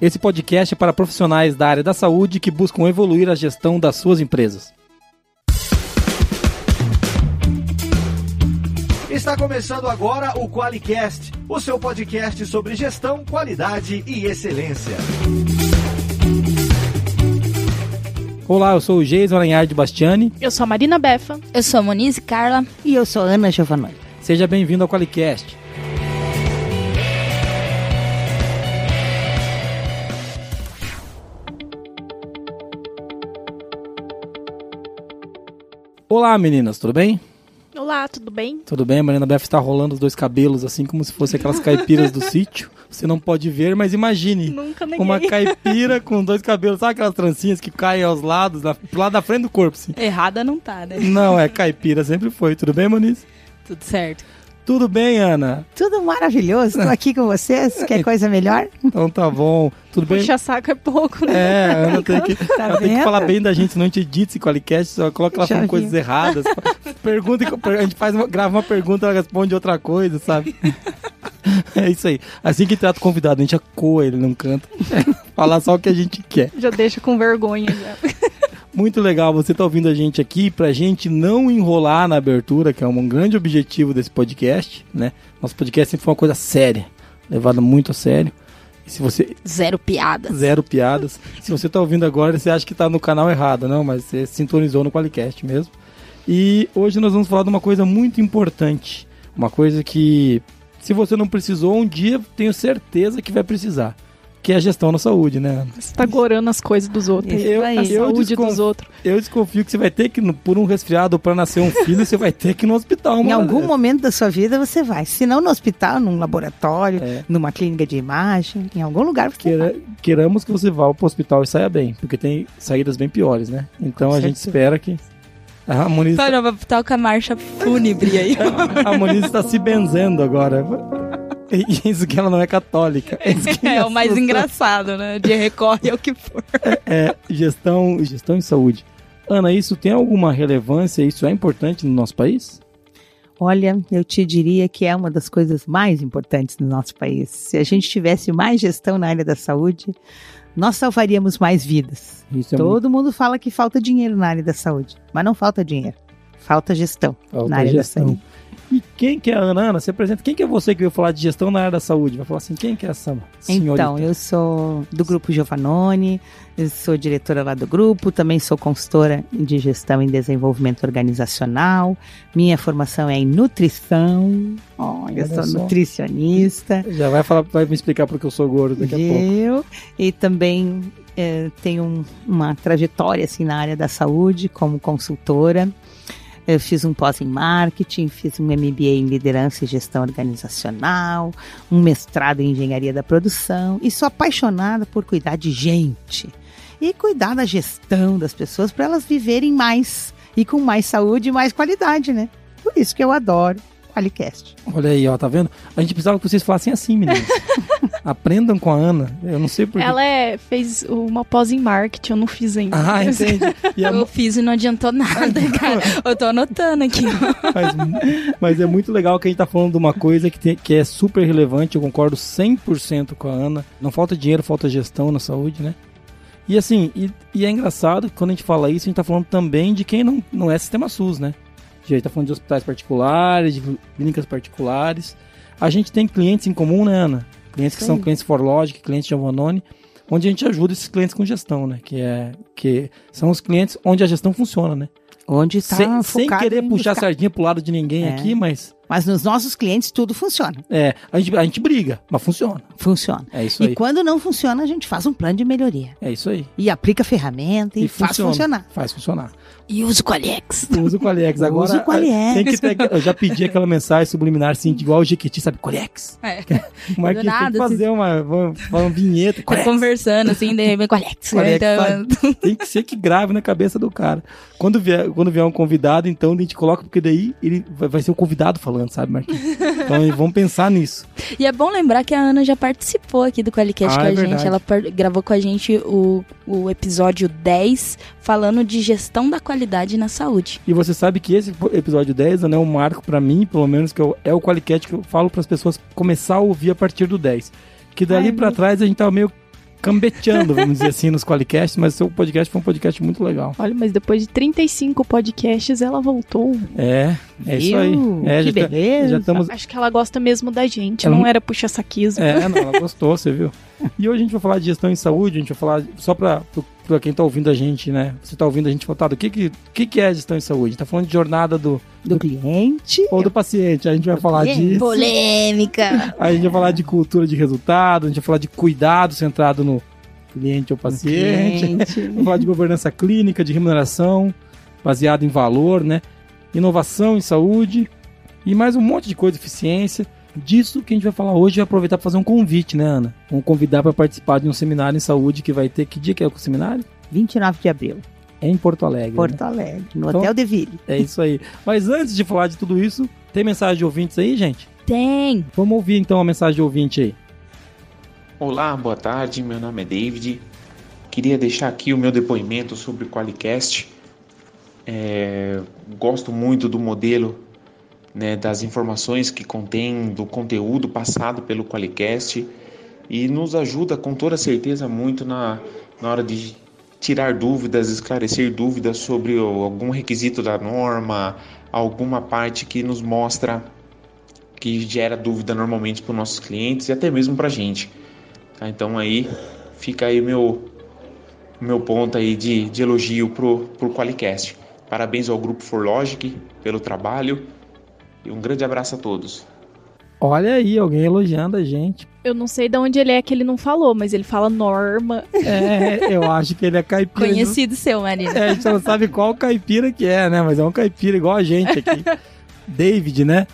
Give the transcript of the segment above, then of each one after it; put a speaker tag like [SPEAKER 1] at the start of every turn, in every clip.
[SPEAKER 1] Esse podcast é para profissionais da área da saúde que buscam evoluir a gestão das suas empresas.
[SPEAKER 2] Está começando agora o QualiCast, o seu podcast sobre gestão, qualidade e excelência.
[SPEAKER 1] Olá, eu sou o Geison Aranhard Bastiani.
[SPEAKER 3] Eu sou a Marina Befa.
[SPEAKER 4] Eu sou a Monize Carla.
[SPEAKER 5] E eu sou a Ana Giovanni.
[SPEAKER 1] Seja bem-vindo ao QualiCast. Olá, meninas, tudo bem?
[SPEAKER 3] Olá, tudo bem?
[SPEAKER 1] Tudo bem, a Marina Beth está rolando os dois cabelos assim como se fosse aquelas caipiras do sítio. Você não pode ver, mas imagine.
[SPEAKER 3] Nunca neguei.
[SPEAKER 1] Uma caipira com dois cabelos, sabe aquelas trancinhas que caem aos lados, na, pro lado da frente do corpo, assim.
[SPEAKER 4] Errada não tá, né?
[SPEAKER 1] Não, é caipira, sempre foi. Tudo bem, Moniz?
[SPEAKER 4] Tudo certo.
[SPEAKER 1] Tudo bem, Ana?
[SPEAKER 5] Tudo maravilhoso. Estou aqui com vocês. Quer coisa melhor?
[SPEAKER 1] Então tá bom. Tudo bem?
[SPEAKER 3] Puxa saco é pouco, né?
[SPEAKER 1] É, a Ana tem que,
[SPEAKER 5] Tá
[SPEAKER 1] ela tem que falar bem da gente, senão a gente edita esse Qualicast, só coloca ela falando coisas erradas. Pergunta, a gente faz grava uma pergunta, ela responde outra coisa, sabe? É isso aí. Assim que trata o convidado, a gente acoa ele, não canta. Falar só o que a gente quer.
[SPEAKER 3] Já deixa com vergonha já.
[SPEAKER 1] Muito legal você tá ouvindo a gente aqui pra gente não enrolar na abertura, que é um grande objetivo desse podcast, né? Nosso podcast sempre foi uma coisa séria, levada muito a sério. E se você
[SPEAKER 4] Zero piadas.
[SPEAKER 1] zero piadas, se você tá ouvindo agora, você acha que tá no canal errado, não, mas você sintonizou no Qualicast mesmo. E hoje nós vamos falar de uma coisa muito importante, uma coisa que se você não precisou um dia, tenho certeza que vai precisar, que é a gestão na saúde, né?
[SPEAKER 3] Você tá gorando as coisas dos outros.
[SPEAKER 5] Isso
[SPEAKER 1] Eu-
[SPEAKER 5] aí.
[SPEAKER 3] a
[SPEAKER 1] eu
[SPEAKER 3] saúde
[SPEAKER 1] desconf-
[SPEAKER 3] dos outros.
[SPEAKER 1] Eu desconfio que você vai ter que, por um resfriado ou para nascer um filho, você vai ter que ir no hospital.
[SPEAKER 5] Em algum
[SPEAKER 1] dessa.
[SPEAKER 5] momento da sua vida você vai. Se não no hospital, num laboratório,
[SPEAKER 1] É.
[SPEAKER 5] numa clínica de imagem, em algum lugar você
[SPEAKER 1] Queira-
[SPEAKER 5] vai.
[SPEAKER 1] que você vá pro hospital e saia bem, porque tem saídas bem piores, né? Então
[SPEAKER 5] Com
[SPEAKER 1] a gente
[SPEAKER 5] certeza.
[SPEAKER 1] espera que. A Moniz,
[SPEAKER 4] Olha, vai tocar a marcha fúnebre aí.
[SPEAKER 1] a Moniz está se benzendo agora. E Isso que ela não é católica. Isso que
[SPEAKER 4] É o mais engraçado, né? De recorre ao que for.
[SPEAKER 1] É gestão, gestão em saúde. Ana, isso tem alguma relevância? Isso é importante no nosso país?
[SPEAKER 5] Olha, eu te diria que é uma das coisas mais importantes no nosso país. Se a gente tivesse mais gestão na área da saúde, nós salvaríamos mais vidas.
[SPEAKER 1] Isso é muito
[SPEAKER 5] Todo mundo fala que falta dinheiro na área da saúde, mas não falta dinheiro. Falta gestão
[SPEAKER 1] falta
[SPEAKER 5] na área
[SPEAKER 1] gestão.
[SPEAKER 5] da saúde.
[SPEAKER 1] E quem que é a Ana? Ana, se apresenta. Quem que é você que veio falar de gestão na área da saúde? Vai falar assim, quem que é essa senhorita?
[SPEAKER 5] Então, eu sou do grupo Giovannone, eu sou diretora lá do grupo, também sou consultora de gestão em desenvolvimento organizacional. Minha formação é em nutrição. Olha, eu sou
[SPEAKER 1] só.
[SPEAKER 5] nutricionista.
[SPEAKER 1] Já vai falar, vai me explicar porque eu sou gordo daqui a pouco.
[SPEAKER 5] Viu? E também eh, tenho um- uma trajetória assim na área da saúde como consultora. Eu fiz um pós em marketing, fiz um MBA em liderança e gestão organizacional, um mestrado em engenharia da produção e sou apaixonada por cuidar de gente e cuidar da gestão das pessoas para elas viverem mais e com mais saúde e mais qualidade, né? Por isso que eu adoro o Qualicast.
[SPEAKER 1] Olha aí, ó, tá vendo? A gente precisava que vocês falassem assim, meninos. Aprendam com a Ana. Eu não sei porquê.
[SPEAKER 3] Ela é, fez uma pós em marketing, eu não fiz ainda.
[SPEAKER 1] Ah, entendi. E a
[SPEAKER 4] Eu fiz e não adiantou nada, cara. Eu tô anotando aqui.
[SPEAKER 1] Mas, mas é muito legal que a gente tá falando de uma coisa que, tem- que é super relevante, eu concordo 100% com a Ana. Não falta dinheiro, falta gestão na saúde, né? E assim, e, e é engraçado que quando a gente fala isso, a gente tá falando também de quem não, não é sistema SUS, né? A gente tá falando de hospitais particulares, de clínicas particulares. A gente tem clientes em comum, né, Ana? Clientes que
[SPEAKER 5] Isso
[SPEAKER 1] são clientes Forlogic, clientes Giovannone, onde a gente ajuda esses clientes com gestão, né? Que, é, que são os clientes onde a gestão funciona, né?
[SPEAKER 5] Onde está
[SPEAKER 1] sem, sem querer puxar a
[SPEAKER 5] buscar.
[SPEAKER 1] sardinha pro lado de ninguém
[SPEAKER 5] É.
[SPEAKER 1] aqui, mas
[SPEAKER 5] Mas nos nossos clientes tudo funciona.
[SPEAKER 1] é, a gente, a gente briga, mas funciona.
[SPEAKER 5] Funciona.
[SPEAKER 1] É isso
[SPEAKER 5] E
[SPEAKER 1] aí.
[SPEAKER 5] quando não funciona, a gente faz um plano de melhoria.
[SPEAKER 1] É isso aí.
[SPEAKER 5] E aplica ferramenta e, faz
[SPEAKER 1] funciona.
[SPEAKER 5] funcionar.
[SPEAKER 1] Faz funcionar.
[SPEAKER 4] E uso Qualiex.
[SPEAKER 1] Usa o Qualiex. Agora,
[SPEAKER 5] Usa o Qualiex.
[SPEAKER 1] Tem que ter, eu já pedi aquela mensagem subliminar, assim, igual o Jequiti, sabe? Qualiex.
[SPEAKER 4] É.
[SPEAKER 1] O Marquinhos tem que
[SPEAKER 4] nada,
[SPEAKER 1] fazer uma, uma, uma vinheta.
[SPEAKER 4] Tá conversando assim, de repente, Qualiex.
[SPEAKER 1] Qualiex,
[SPEAKER 4] Então,
[SPEAKER 1] Tem que ser que grave na cabeça do cara. Quando vier, quando vier um convidado, então a gente coloca, porque daí ele vai, vai ser o convidado falando, sabe, Marquinhos? Então vamos pensar nisso.
[SPEAKER 4] E é bom lembrar que a Ana já participou aqui do Qualicast
[SPEAKER 1] Ah,
[SPEAKER 4] com
[SPEAKER 1] é
[SPEAKER 4] a gente.
[SPEAKER 1] verdade.
[SPEAKER 4] Ela gravou com a gente o, o episódio 10, falando de gestão da qualidade na saúde.
[SPEAKER 1] E você sabe que esse episódio 10 né, é um marco pra mim, pelo menos, que eu- é o Qualicat que eu falo pras pessoas começar a ouvir a partir do 10. Que dali
[SPEAKER 5] meu-
[SPEAKER 1] trás a gente tava meio cambeteando, vamos dizer assim, nos Qualicasts, mas seu podcast foi um podcast muito legal.
[SPEAKER 3] Olha, mas depois de 35 podcasts, ela voltou.
[SPEAKER 1] É, é isso aí. É,
[SPEAKER 5] que
[SPEAKER 1] já, tá-
[SPEAKER 5] beleza.
[SPEAKER 1] já estamos.
[SPEAKER 3] Acho que ela gosta mesmo da gente,
[SPEAKER 1] Ela
[SPEAKER 3] não era puxa-saquismo.
[SPEAKER 1] É, não, ela gostou, você viu? E hoje a gente vai falar de gestão em saúde, a gente vai falar só pra, pra quem tá ouvindo a gente, né? Você tá ouvindo a gente falar, tá, o que que, que que é gestão em saúde? A gente tá falando de jornada do,
[SPEAKER 5] Do cliente.
[SPEAKER 1] ou do paciente, a gente vai falar disso.
[SPEAKER 4] Polêmica.
[SPEAKER 1] A gente vai falar de cultura de resultado, a gente vai falar de cuidado centrado no cliente ou paciente.
[SPEAKER 5] Cliente.
[SPEAKER 1] Vamos falar de governança clínica, de remuneração, baseado em valor, né? Inovação em saúde e mais um monte de coisa, eficiência. Disso que a gente vai falar hoje e aproveitar para fazer um convite, né, Ana? Vamos convidar para participar de um seminário em saúde que vai ter. Que dia que é o seminário?
[SPEAKER 5] 29 de abril,
[SPEAKER 1] É em Porto Alegre. né?
[SPEAKER 5] Porto Alegre, no
[SPEAKER 1] Então-
[SPEAKER 5] Hotel de Ville.
[SPEAKER 1] É isso aí. Mas antes de falar de tudo isso, tem mensagem de ouvintes aí, gente?
[SPEAKER 4] Tem.
[SPEAKER 1] Vamos ouvir então a mensagem de ouvinte aí.
[SPEAKER 6] Olá, boa tarde. Meu nome é David. Queria deixar aqui o meu depoimento sobre o Qualicast. É, gosto muito do modelo, né, das informações que contém, do conteúdo passado pelo Qualicast e nos ajuda com toda certeza muito na, na hora de tirar dúvidas, esclarecer dúvidas sobre algum requisito da norma, alguma parte que nos mostra que gera dúvida normalmente para os nossos clientes e até mesmo para a gente. Tá? Então aí fica aí meu, meu ponto aí de, de elogio pro, pro Qualicast. Parabéns ao Grupo ForLogic pelo trabalho e um grande abraço a todos.
[SPEAKER 1] Olha aí, alguém elogiando a gente.
[SPEAKER 3] Eu não sei de onde ele é que ele não falou, mas ele fala norma.
[SPEAKER 1] É, eu acho que ele é caipira.
[SPEAKER 4] Conhecido seu, Marina.
[SPEAKER 1] É, a gente não sabe qual caipira que é, né? Mas é um caipira igual a gente aqui. David, né?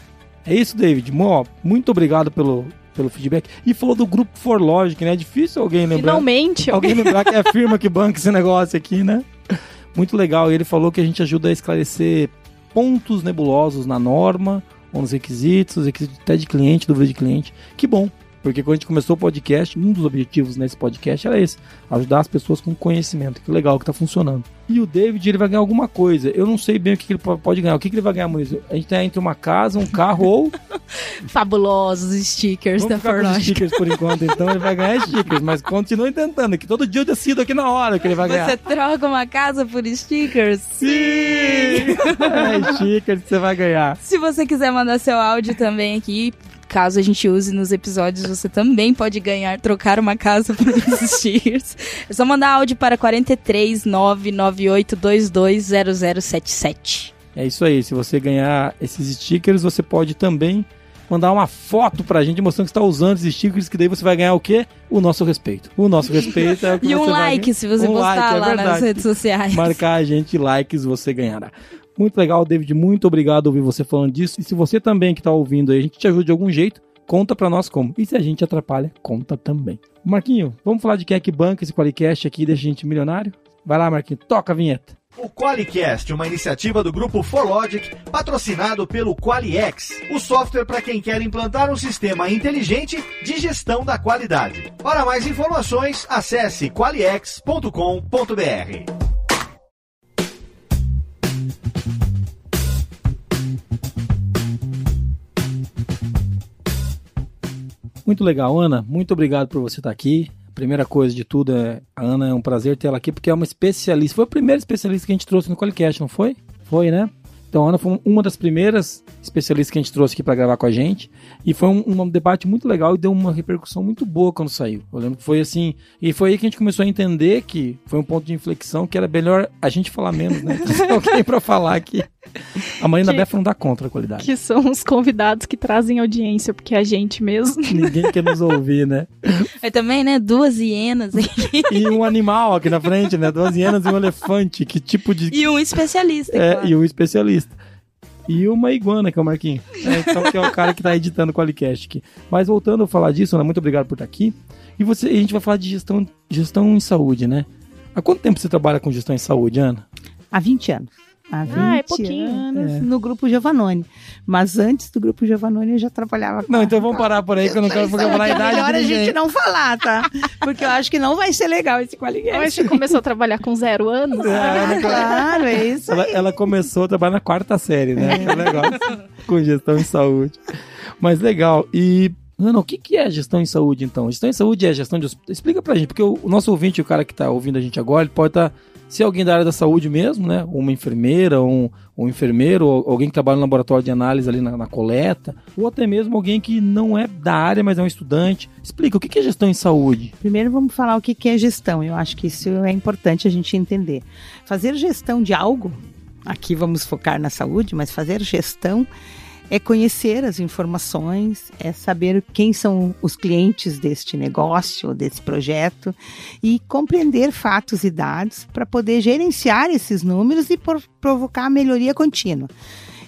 [SPEAKER 1] É isso, David. Mo, muito obrigado pelo, pelo feedback. E falou do grupo ForLogic, né? É difícil alguém lembrar.
[SPEAKER 3] Finalmente,
[SPEAKER 1] Alguém lembrar que é a firma que banca esse negócio aqui, né? Muito legal. E ele falou que a gente ajuda a esclarecer pontos nebulosos na norma, ou nos requisitos, requisitos até de cliente, dúvida de cliente. Que bom. Porque quando a gente começou o podcast, um dos objetivos nesse podcast era esse: ajudar as pessoas com conhecimento. Que legal que tá funcionando. E o David, ele vai ganhar alguma coisa. Eu não sei bem o que, que ele po- pode ganhar. O que, que ele vai ganhar, Muniz? A gente tá entre uma casa, um carro ou.
[SPEAKER 4] Fabulosos stickers
[SPEAKER 1] Vamos
[SPEAKER 4] da Forlogic.
[SPEAKER 1] stickers por enquanto, então ele vai ganhar stickers. Mas continue tentando, que todo dia eu decido aqui na hora que ele vai ganhar.
[SPEAKER 4] Você troca uma casa por stickers?
[SPEAKER 1] Sim! é stickers você vai ganhar.
[SPEAKER 4] Se você quiser mandar seu áudio também aqui, caso a gente use nos episódios, você também pode ganhar, trocar uma casa por esses stickers. É só mandar áudio para 43 99822 0077.
[SPEAKER 1] É isso aí. Se você ganhar esses stickers, você pode também mandar uma foto pra gente mostrando que está usando esses stickers, que daí você vai ganhar o quê? O nosso respeito. O nosso respeito é o que
[SPEAKER 4] E um
[SPEAKER 1] vai
[SPEAKER 4] like se você
[SPEAKER 1] Um
[SPEAKER 4] postar
[SPEAKER 1] like, é
[SPEAKER 4] lá nas redes sociais.
[SPEAKER 1] Marcar a gente, likes, você ganhará. Muito legal, David. Muito obrigado ouvir você falando disso. E se você também que está ouvindo aí, a gente te ajuda de algum jeito, conta pra nós como. E se a gente atrapalha, conta também. Marquinho, vamos falar de quem é que banca esse Qualicast aqui e deixa a gente milionário? Vai lá, Marquinho, toca a vinheta.
[SPEAKER 2] O Qualicast, uma iniciativa do grupo ForLogic, patrocinado pelo Qualiex, o software para quem quer implantar um sistema inteligente de gestão da qualidade. Para mais informações, acesse qualiex.com.br.
[SPEAKER 1] Muito legal, Ana. Muito obrigado por você estar aqui. Primeira coisa de tudo é a Ana é um prazer ter ela aqui porque é uma especialista. Foi a primeira especialista que a gente trouxe no Qualicast, não foi? Foi, né? Então a Ana foi uma das primeiras especialistas que a gente trouxe aqui para gravar com a gente e foi um, um debate muito legal e deu uma repercussão muito boa quando saiu. Eu lembro que foi assim e foi aí que a gente começou a entender que foi um ponto de inflexão que era melhor a gente falar menos, né? Trazer alguém para falar aqui. A Marina
[SPEAKER 3] Que-
[SPEAKER 1] Befa não dá contra a qualidade.
[SPEAKER 3] Que são os convidados que trazem audiência, porque é a gente mesmo.
[SPEAKER 1] Ninguém quer nos ouvir, né?
[SPEAKER 4] É também, né? Duas hienas aqui.
[SPEAKER 1] e um animal aqui na frente, né? Duas hienas e um elefante. Que tipo de.
[SPEAKER 4] e um especialista.
[SPEAKER 1] É,
[SPEAKER 4] claro.
[SPEAKER 1] e um especialista. E uma iguana, que é o Marquinho. É, então, que é o cara que tá editando o Qualicast aqui. Mas voltando a falar disso, Ana, muito obrigado por estar aqui. E você, a gente vai falar de gestão, gestão em saúde, né? Há quanto tempo você trabalha com gestão em saúde, Ana?
[SPEAKER 5] Há 20 anos. Há 20
[SPEAKER 3] Ah, é pouquinho.
[SPEAKER 5] anos
[SPEAKER 1] É.
[SPEAKER 5] no Grupo Giovannone. Mas antes do Grupo Giovannone eu já trabalhava com
[SPEAKER 1] Não, então vamos parar por aí, que eu não quero
[SPEAKER 5] Mas
[SPEAKER 1] falar a
[SPEAKER 5] é
[SPEAKER 1] idade
[SPEAKER 5] melhor a gente não falar, tá? Porque eu acho que não vai ser legal esse
[SPEAKER 3] Mas
[SPEAKER 5] Qualicast.
[SPEAKER 3] você começou a trabalhar com zero anos?
[SPEAKER 1] É, Ana,
[SPEAKER 5] Claro, é isso
[SPEAKER 1] Ela,
[SPEAKER 5] aí.
[SPEAKER 1] ela começou a trabalhar na quarta série, né? Que é legal. com gestão em saúde. Mas legal. E Ana, o que, que é gestão em saúde, então? Gestão em saúde é gestão de hospital. Explica pra gente, porque o, o nosso ouvinte, o cara que tá ouvindo a gente agora, ele pode estar. Tá, se alguém da área da saúde mesmo, né? Uma enfermeira, um, um enfermeiro, alguém que trabalha no laboratório de análise ali na, na, coleta, ou até mesmo alguém que não é da área, mas é um estudante. Explica, o que, é gestão em saúde?
[SPEAKER 5] Primeiro vamos falar o que é gestão. Eu acho que isso é importante a gente entender. Fazer gestão de algo, aqui vamos focar na saúde, mas fazer gestão é conhecer as informações, é saber quem são os clientes deste negócio, desse projeto e compreender fatos e dados para poder gerenciar esses números e por, provocar melhoria contínua.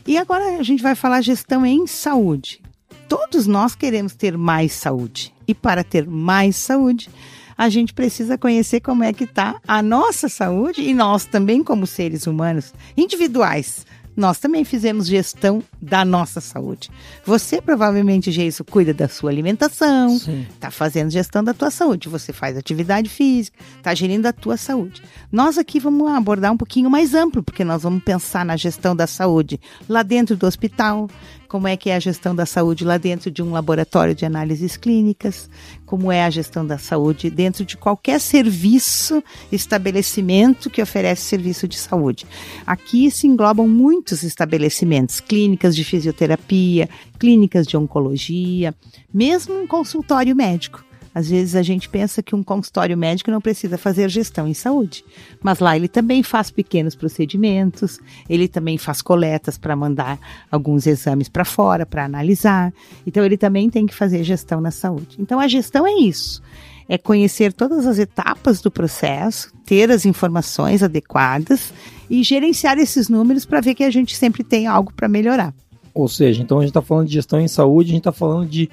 [SPEAKER 5] E agora a gente vai falar gestão em saúde. Todos nós queremos ter mais saúde. E para ter mais saúde, a gente precisa conhecer como é que está a nossa saúde e nós também, como seres humanos individuais, nós também fizemos gestão da nossa saúde. Você provavelmente, Geiso, cuida da sua alimentação, está fazendo gestão da tua saúde. Você faz atividade física, está gerindo a tua saúde. Nós aqui vamos abordar um pouquinho mais amplo, porque nós vamos pensar na gestão da saúde lá dentro do hospital, como é que é a gestão da saúde lá dentro de um laboratório de análises clínicas, como é a gestão da saúde dentro de qualquer serviço, estabelecimento que oferece serviço de saúde. Aqui se englobam muitos estabelecimentos, clínicas de fisioterapia, clínicas de oncologia, mesmo um consultório médico. Às vezes a gente pensa que um consultório médico não precisa fazer gestão em saúde, mas lá ele também faz pequenos procedimentos, ele também faz coletas para mandar alguns exames para fora, para analisar. Então ele também tem que fazer gestão na saúde. Então a gestão é isso é conhecer todas as etapas do processo, ter as informações adequadas e gerenciar esses números para ver que a gente sempre tem algo para melhorar.
[SPEAKER 1] Ou seja, então a gente está falando de gestão em saúde, a gente está falando de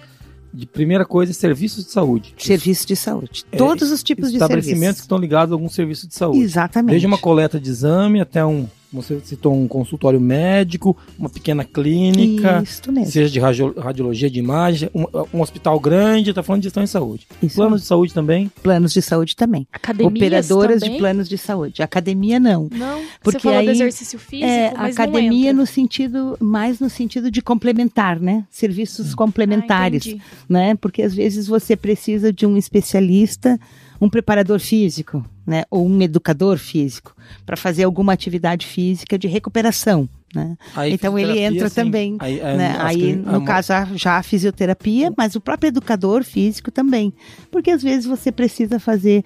[SPEAKER 1] de primeira coisa, serviços de saúde.
[SPEAKER 5] Serviços de saúde. É, Todos os tipos de serviços.
[SPEAKER 1] Estabelecimentos que estão ligados a algum serviço de saúde.
[SPEAKER 5] Exatamente.
[SPEAKER 1] Desde uma coleta de exame até um, você citou um consultório médico, uma pequena clínica, seja de radiologia de imagem, um, um hospital grande, está falando de gestão em saúde. Isso planos de saúde também?
[SPEAKER 5] Planos de saúde também.
[SPEAKER 3] Academias
[SPEAKER 5] Operadoras
[SPEAKER 3] também?
[SPEAKER 5] de planos de saúde. Academia não.
[SPEAKER 3] Não. Porque você falou aí, do exercício físico, é,
[SPEAKER 5] mas academia no sentido mais no sentido de complementar, né? Serviços hum. complementares, ah, né? Porque às vezes você precisa de um especialista um preparador físico, né, ou um educador físico, para fazer alguma atividade física de recuperação. Né? então ele entra sim. também. Aí, é, né? aí no a... caso, já a fisioterapia, mas o próprio educador físico também. Porque às vezes você precisa fazer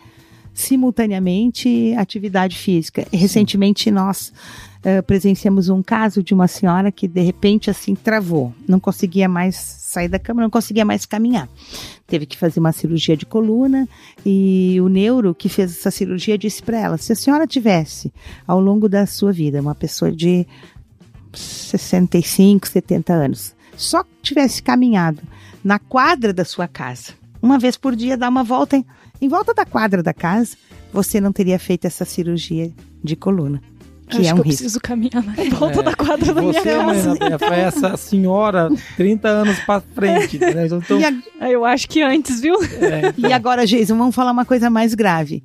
[SPEAKER 5] simultaneamente atividade física. Recentemente nós uh, presenciamos um caso de uma senhora que de repente assim travou, não conseguia mais sair da cama, não conseguia mais caminhar. Teve que fazer uma cirurgia de coluna e o neuro que fez essa cirurgia disse para ela: se a senhora tivesse ao longo da sua vida uma pessoa de 65, 70 anos, só tivesse caminhado na quadra da sua casa, uma vez por dia, dar uma volta em em volta da quadra da casa, você não teria feito essa cirurgia de coluna. Que
[SPEAKER 3] Acho
[SPEAKER 5] é
[SPEAKER 3] um
[SPEAKER 5] que eu
[SPEAKER 3] risco. preciso caminhar na volta é, da quadra da minha casa.
[SPEAKER 1] Mãe, foi essa senhora 30 anos para frente. Né? Então,
[SPEAKER 3] a... Eu acho que antes, viu?
[SPEAKER 5] É, então. E agora, Jason, vamos falar uma coisa mais grave.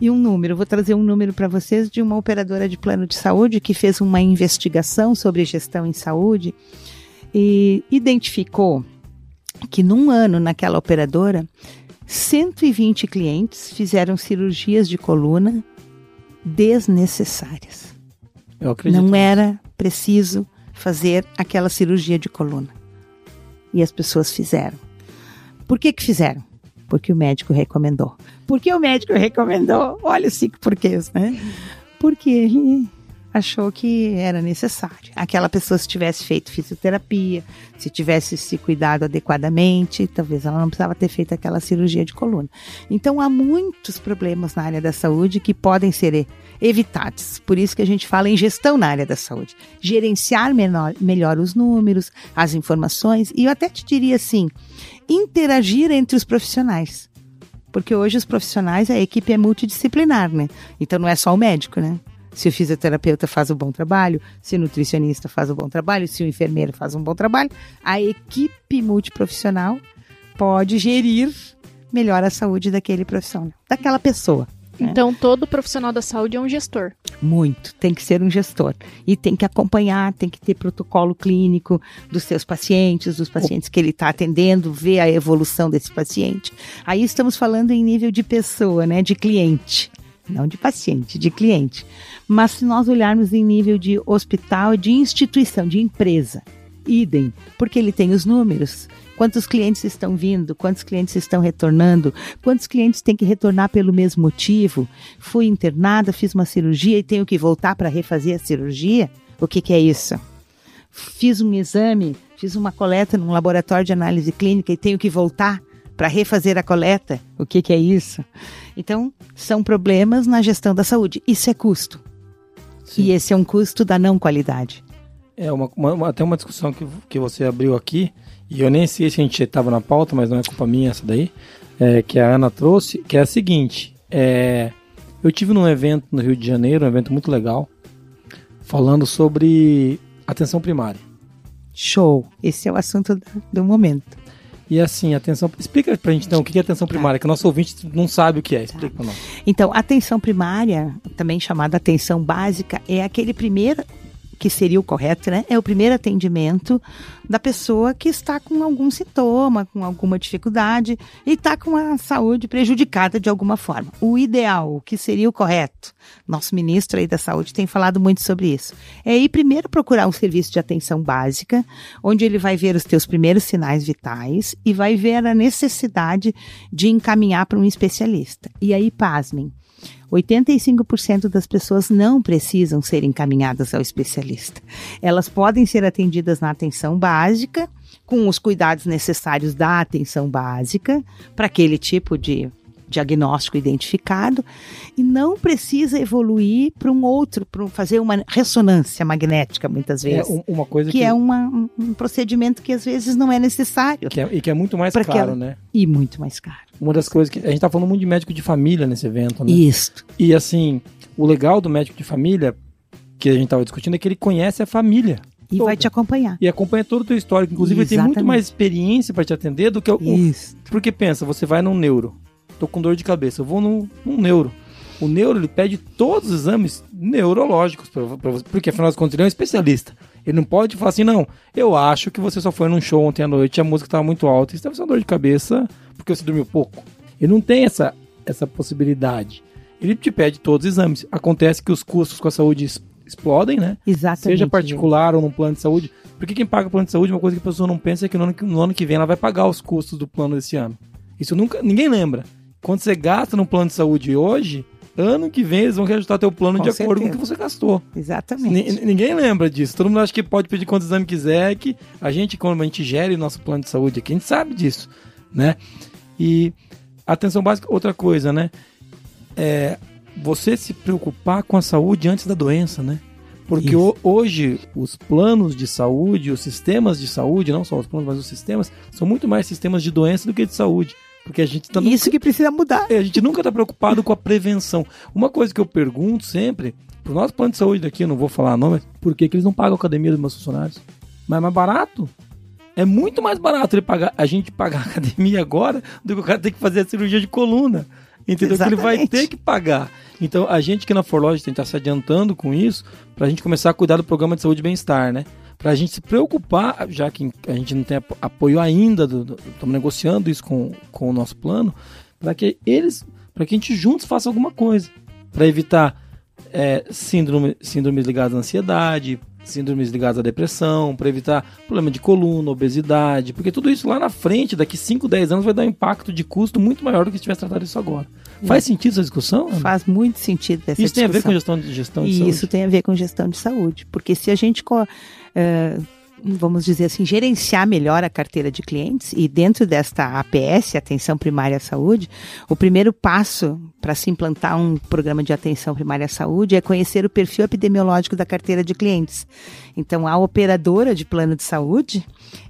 [SPEAKER 5] E um número, vou trazer um número para vocês de uma operadora de plano de saúde que fez uma investigação sobre gestão em saúde e identificou que num ano naquela operadora 120 clientes fizeram cirurgias de coluna desnecessárias.
[SPEAKER 1] Eu acredito.
[SPEAKER 5] Não era preciso fazer aquela cirurgia de coluna. E as pessoas fizeram. Por que que fizeram? Porque o médico recomendou. Por que o médico recomendou? Olha os cinco porquês, né? Porque ele achou que era necessário. Aquela pessoa, se tivesse feito fisioterapia, se tivesse se cuidado adequadamente, talvez ela não precisava ter feito aquela cirurgia de coluna. Então, há muitos problemas na área da saúde que podem ser evitados. Por isso que a gente fala em gestão na área da saúde. Gerenciar menor, melhor os números, as informações, e eu até te diria assim, interagir entre os profissionais. Porque hoje os profissionais, a equipe é multidisciplinar, né? Então não é só o médico, né? Se o fisioterapeuta faz um bom trabalho, se o nutricionista faz um bom trabalho, se o enfermeiro faz um bom trabalho, a equipe multiprofissional pode gerir melhor a saúde daquele profissional, daquela pessoa.
[SPEAKER 3] Então, todo profissional da saúde é um gestor.
[SPEAKER 5] Muito, tem que ser um gestor. E tem que acompanhar, tem que ter protocolo clínico dos seus pacientes, dos pacientes que ele está atendendo, ver a evolução desse paciente. Aí estamos falando em nível de pessoa, né? De cliente. Não de paciente, de cliente. Mas se nós olharmos em nível de hospital, de instituição, de empresa, idem, porque ele tem os números. Quantos clientes estão vindo? Quantos clientes estão retornando? Quantos clientes têm que retornar pelo mesmo motivo? Fui internada, fiz uma cirurgia e tenho que voltar para refazer a cirurgia? O que, que é isso? Fiz um exame, fiz uma coleta num laboratório de análise clínica e tenho que voltar para refazer a coleta? O que, que é isso? Então, são problemas na gestão da saúde. Isso é custo.
[SPEAKER 1] Sim.
[SPEAKER 5] E esse é um custo da não qualidade.
[SPEAKER 1] É uma, uma- até uma discussão que, que você abriu aqui, e eu nem sei se a gente estava na pauta, mas não é culpa minha essa daí, é, que a Ana trouxe, que é a seguinte: é, eu tive num evento no Rio de Janeiro, um evento muito legal, falando sobre atenção primária.
[SPEAKER 5] Show. Esse é o assunto do, do momento.
[SPEAKER 1] E assim, atenção. Explica pra gente então o que é atenção primária, que o nosso ouvinte não sabe o que é. Explica pra nós.
[SPEAKER 5] Então, atenção primária, também chamada atenção básica, é aquele primeiro que seria o correto, né? É o primeiro atendimento da pessoa que está com algum sintoma, com alguma dificuldade e está com a saúde prejudicada de alguma forma. O ideal, o que seria o correto, nosso ministro aí da saúde tem falado muito sobre isso, é ir primeiro procurar um serviço de atenção básica, onde ele vai ver os teus primeiros sinais vitais e vai ver a necessidade de encaminhar para um especialista. E aí, pasmem, 85% das pessoas não precisam ser encaminhadas ao especialista. Elas podem ser atendidas na atenção básica, com os cuidados necessários da atenção básica, para aquele tipo de diagnóstico identificado, e não precisa evoluir para um outro, para fazer uma ressonância magnética, muitas
[SPEAKER 1] É
[SPEAKER 5] vezes.
[SPEAKER 1] um- uma coisa
[SPEAKER 5] que é uma- um, procedimento que às vezes não é necessário
[SPEAKER 1] que é- e que é muito mais caro, né?
[SPEAKER 5] e muito mais caro.
[SPEAKER 1] Uma das coisas que. A gente tá falando muito de médico de família nesse evento, né?
[SPEAKER 5] Isto.
[SPEAKER 1] E assim, o legal do médico de família, que a gente tava discutindo, é que ele conhece a família.
[SPEAKER 5] E
[SPEAKER 1] Toda.
[SPEAKER 5] vai te acompanhar.
[SPEAKER 1] E acompanha todo o teu histórico. Inclusive, ele tem muito
[SPEAKER 5] Exatamente.
[SPEAKER 1] mais experiência para te atender do que o.
[SPEAKER 5] Isso.
[SPEAKER 1] Porque pensa, você vai num neuro. Tô com dor de cabeça, eu vou num, num neuro. O neuro, ele pede todos os exames neurológicos pra você. Porque, afinal de contas, ele é um especialista. Ele não pode falar assim, não, eu acho que você só foi num show ontem à noite e a música estava muito alta. Isso deve ser uma dor de cabeça porque você dormiu pouco. Ele não tem essa, essa possibilidade. Ele te pede todos os exames. Acontece que os custos com a saúde explodem, né?
[SPEAKER 5] Exatamente.
[SPEAKER 1] Seja particular ou num plano de saúde. Porque quem paga plano de saúde, uma coisa que a pessoa não pensa é que no ano que, no ano que vem ela vai pagar os custos do plano desse ano. Isso nunca ninguém lembra. Quando você gasta no plano de saúde hoje, ano que vem eles vão reajustar teu plano
[SPEAKER 5] Com
[SPEAKER 1] de acordo com o
[SPEAKER 5] certeza.
[SPEAKER 1] que você gastou.
[SPEAKER 5] Exatamente.
[SPEAKER 1] Ni- ninguém lembra disso. Todo mundo acha que pode pedir quantos exames quiser, que a gente, quando a gente gere nosso plano de saúde aqui, a gente sabe disso, né? E atenção básica, outra coisa, né? É você se preocupar com a saúde antes da doença, né? Porque
[SPEAKER 5] Isso.
[SPEAKER 1] hoje os planos de saúde, os sistemas de saúde, não só os planos, mas os sistemas, são muito mais sistemas de doença do que de saúde. Porque a gente tá
[SPEAKER 5] Isso que precisa mudar.
[SPEAKER 1] é, a gente nunca está preocupado com a prevenção. Uma coisa que eu pergunto sempre, pro nosso plano de saúde daqui, eu não vou falar nome, por que, que eles não pagam a academia dos meus funcionários? Mas é mais barato. É muito mais barato ele pagar, a gente pagar a academia agora do que o cara ter que fazer a cirurgia de coluna. Entendeu? Que ele vai
[SPEAKER 5] Exatamente.
[SPEAKER 1] ter que pagar. Então, a gente aqui na Forlogic tem que estar se adiantando com isso pra gente começar a cuidar do programa de saúde e bem-estar, né? Pra gente se preocupar, já que a gente não tem apo- apoio ainda, estamos negociando isso com, com o nosso plano, para que eles, para que a gente juntos faça alguma coisa. Pra evitar é, síndrome, síndromes ligadas à ansiedade, síndromes ligadas à depressão, para evitar problema de coluna, obesidade, porque tudo isso lá na frente, daqui 5, 10 anos, vai dar um impacto de custo muito maior do que se tivesse tratado isso agora. Faz sentido essa discussão? Ana?
[SPEAKER 5] Faz muito sentido essa
[SPEAKER 1] Isso tem a ver com
[SPEAKER 5] discussão.
[SPEAKER 1] gestão de, gestão de
[SPEAKER 5] E
[SPEAKER 1] saúde?
[SPEAKER 5] isso tem a ver com gestão de saúde. Porque se a gente, eh, vamos dizer assim, gerenciar melhor a carteira de clientes, e dentro desta APS, Atenção Primária à Saúde, o primeiro passo para se implantar um programa de atenção primária à saúde é conhecer o perfil epidemiológico da carteira de clientes. Então, a operadora de plano de saúde,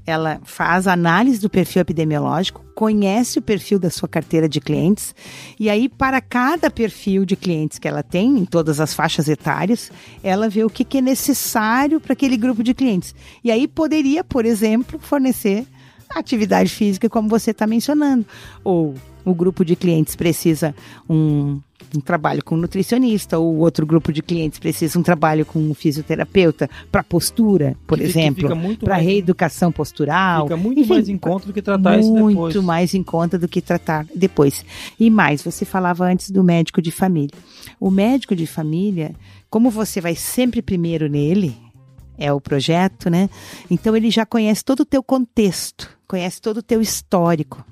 [SPEAKER 5] ela faz análise do perfil epidemiológico, conhece o perfil da sua carteira de clientes, e aí, para cada perfil de clientes que ela tem, em todas as faixas etárias, ela vê o que, que é necessário para aquele grupo de clientes. E aí poderia, por exemplo, fornecer atividade física, como você está mencionando. Ou o grupo de clientes precisa um, um trabalho com um nutricionista, ou outro grupo de clientes precisa um trabalho com um fisioterapeuta para postura, por
[SPEAKER 1] Que
[SPEAKER 5] exemplo, para reeducação postural.
[SPEAKER 1] Fica muito
[SPEAKER 5] Enfim,
[SPEAKER 1] mais em conta do que tratar isso depois.
[SPEAKER 5] muito mais em conta do que tratar depois. E mais, você falava antes do médico de família. O médico de família, como você vai sempre primeiro nele, é o projeto, né? Então ele já conhece todo o teu contexto, conhece todo o teu histórico.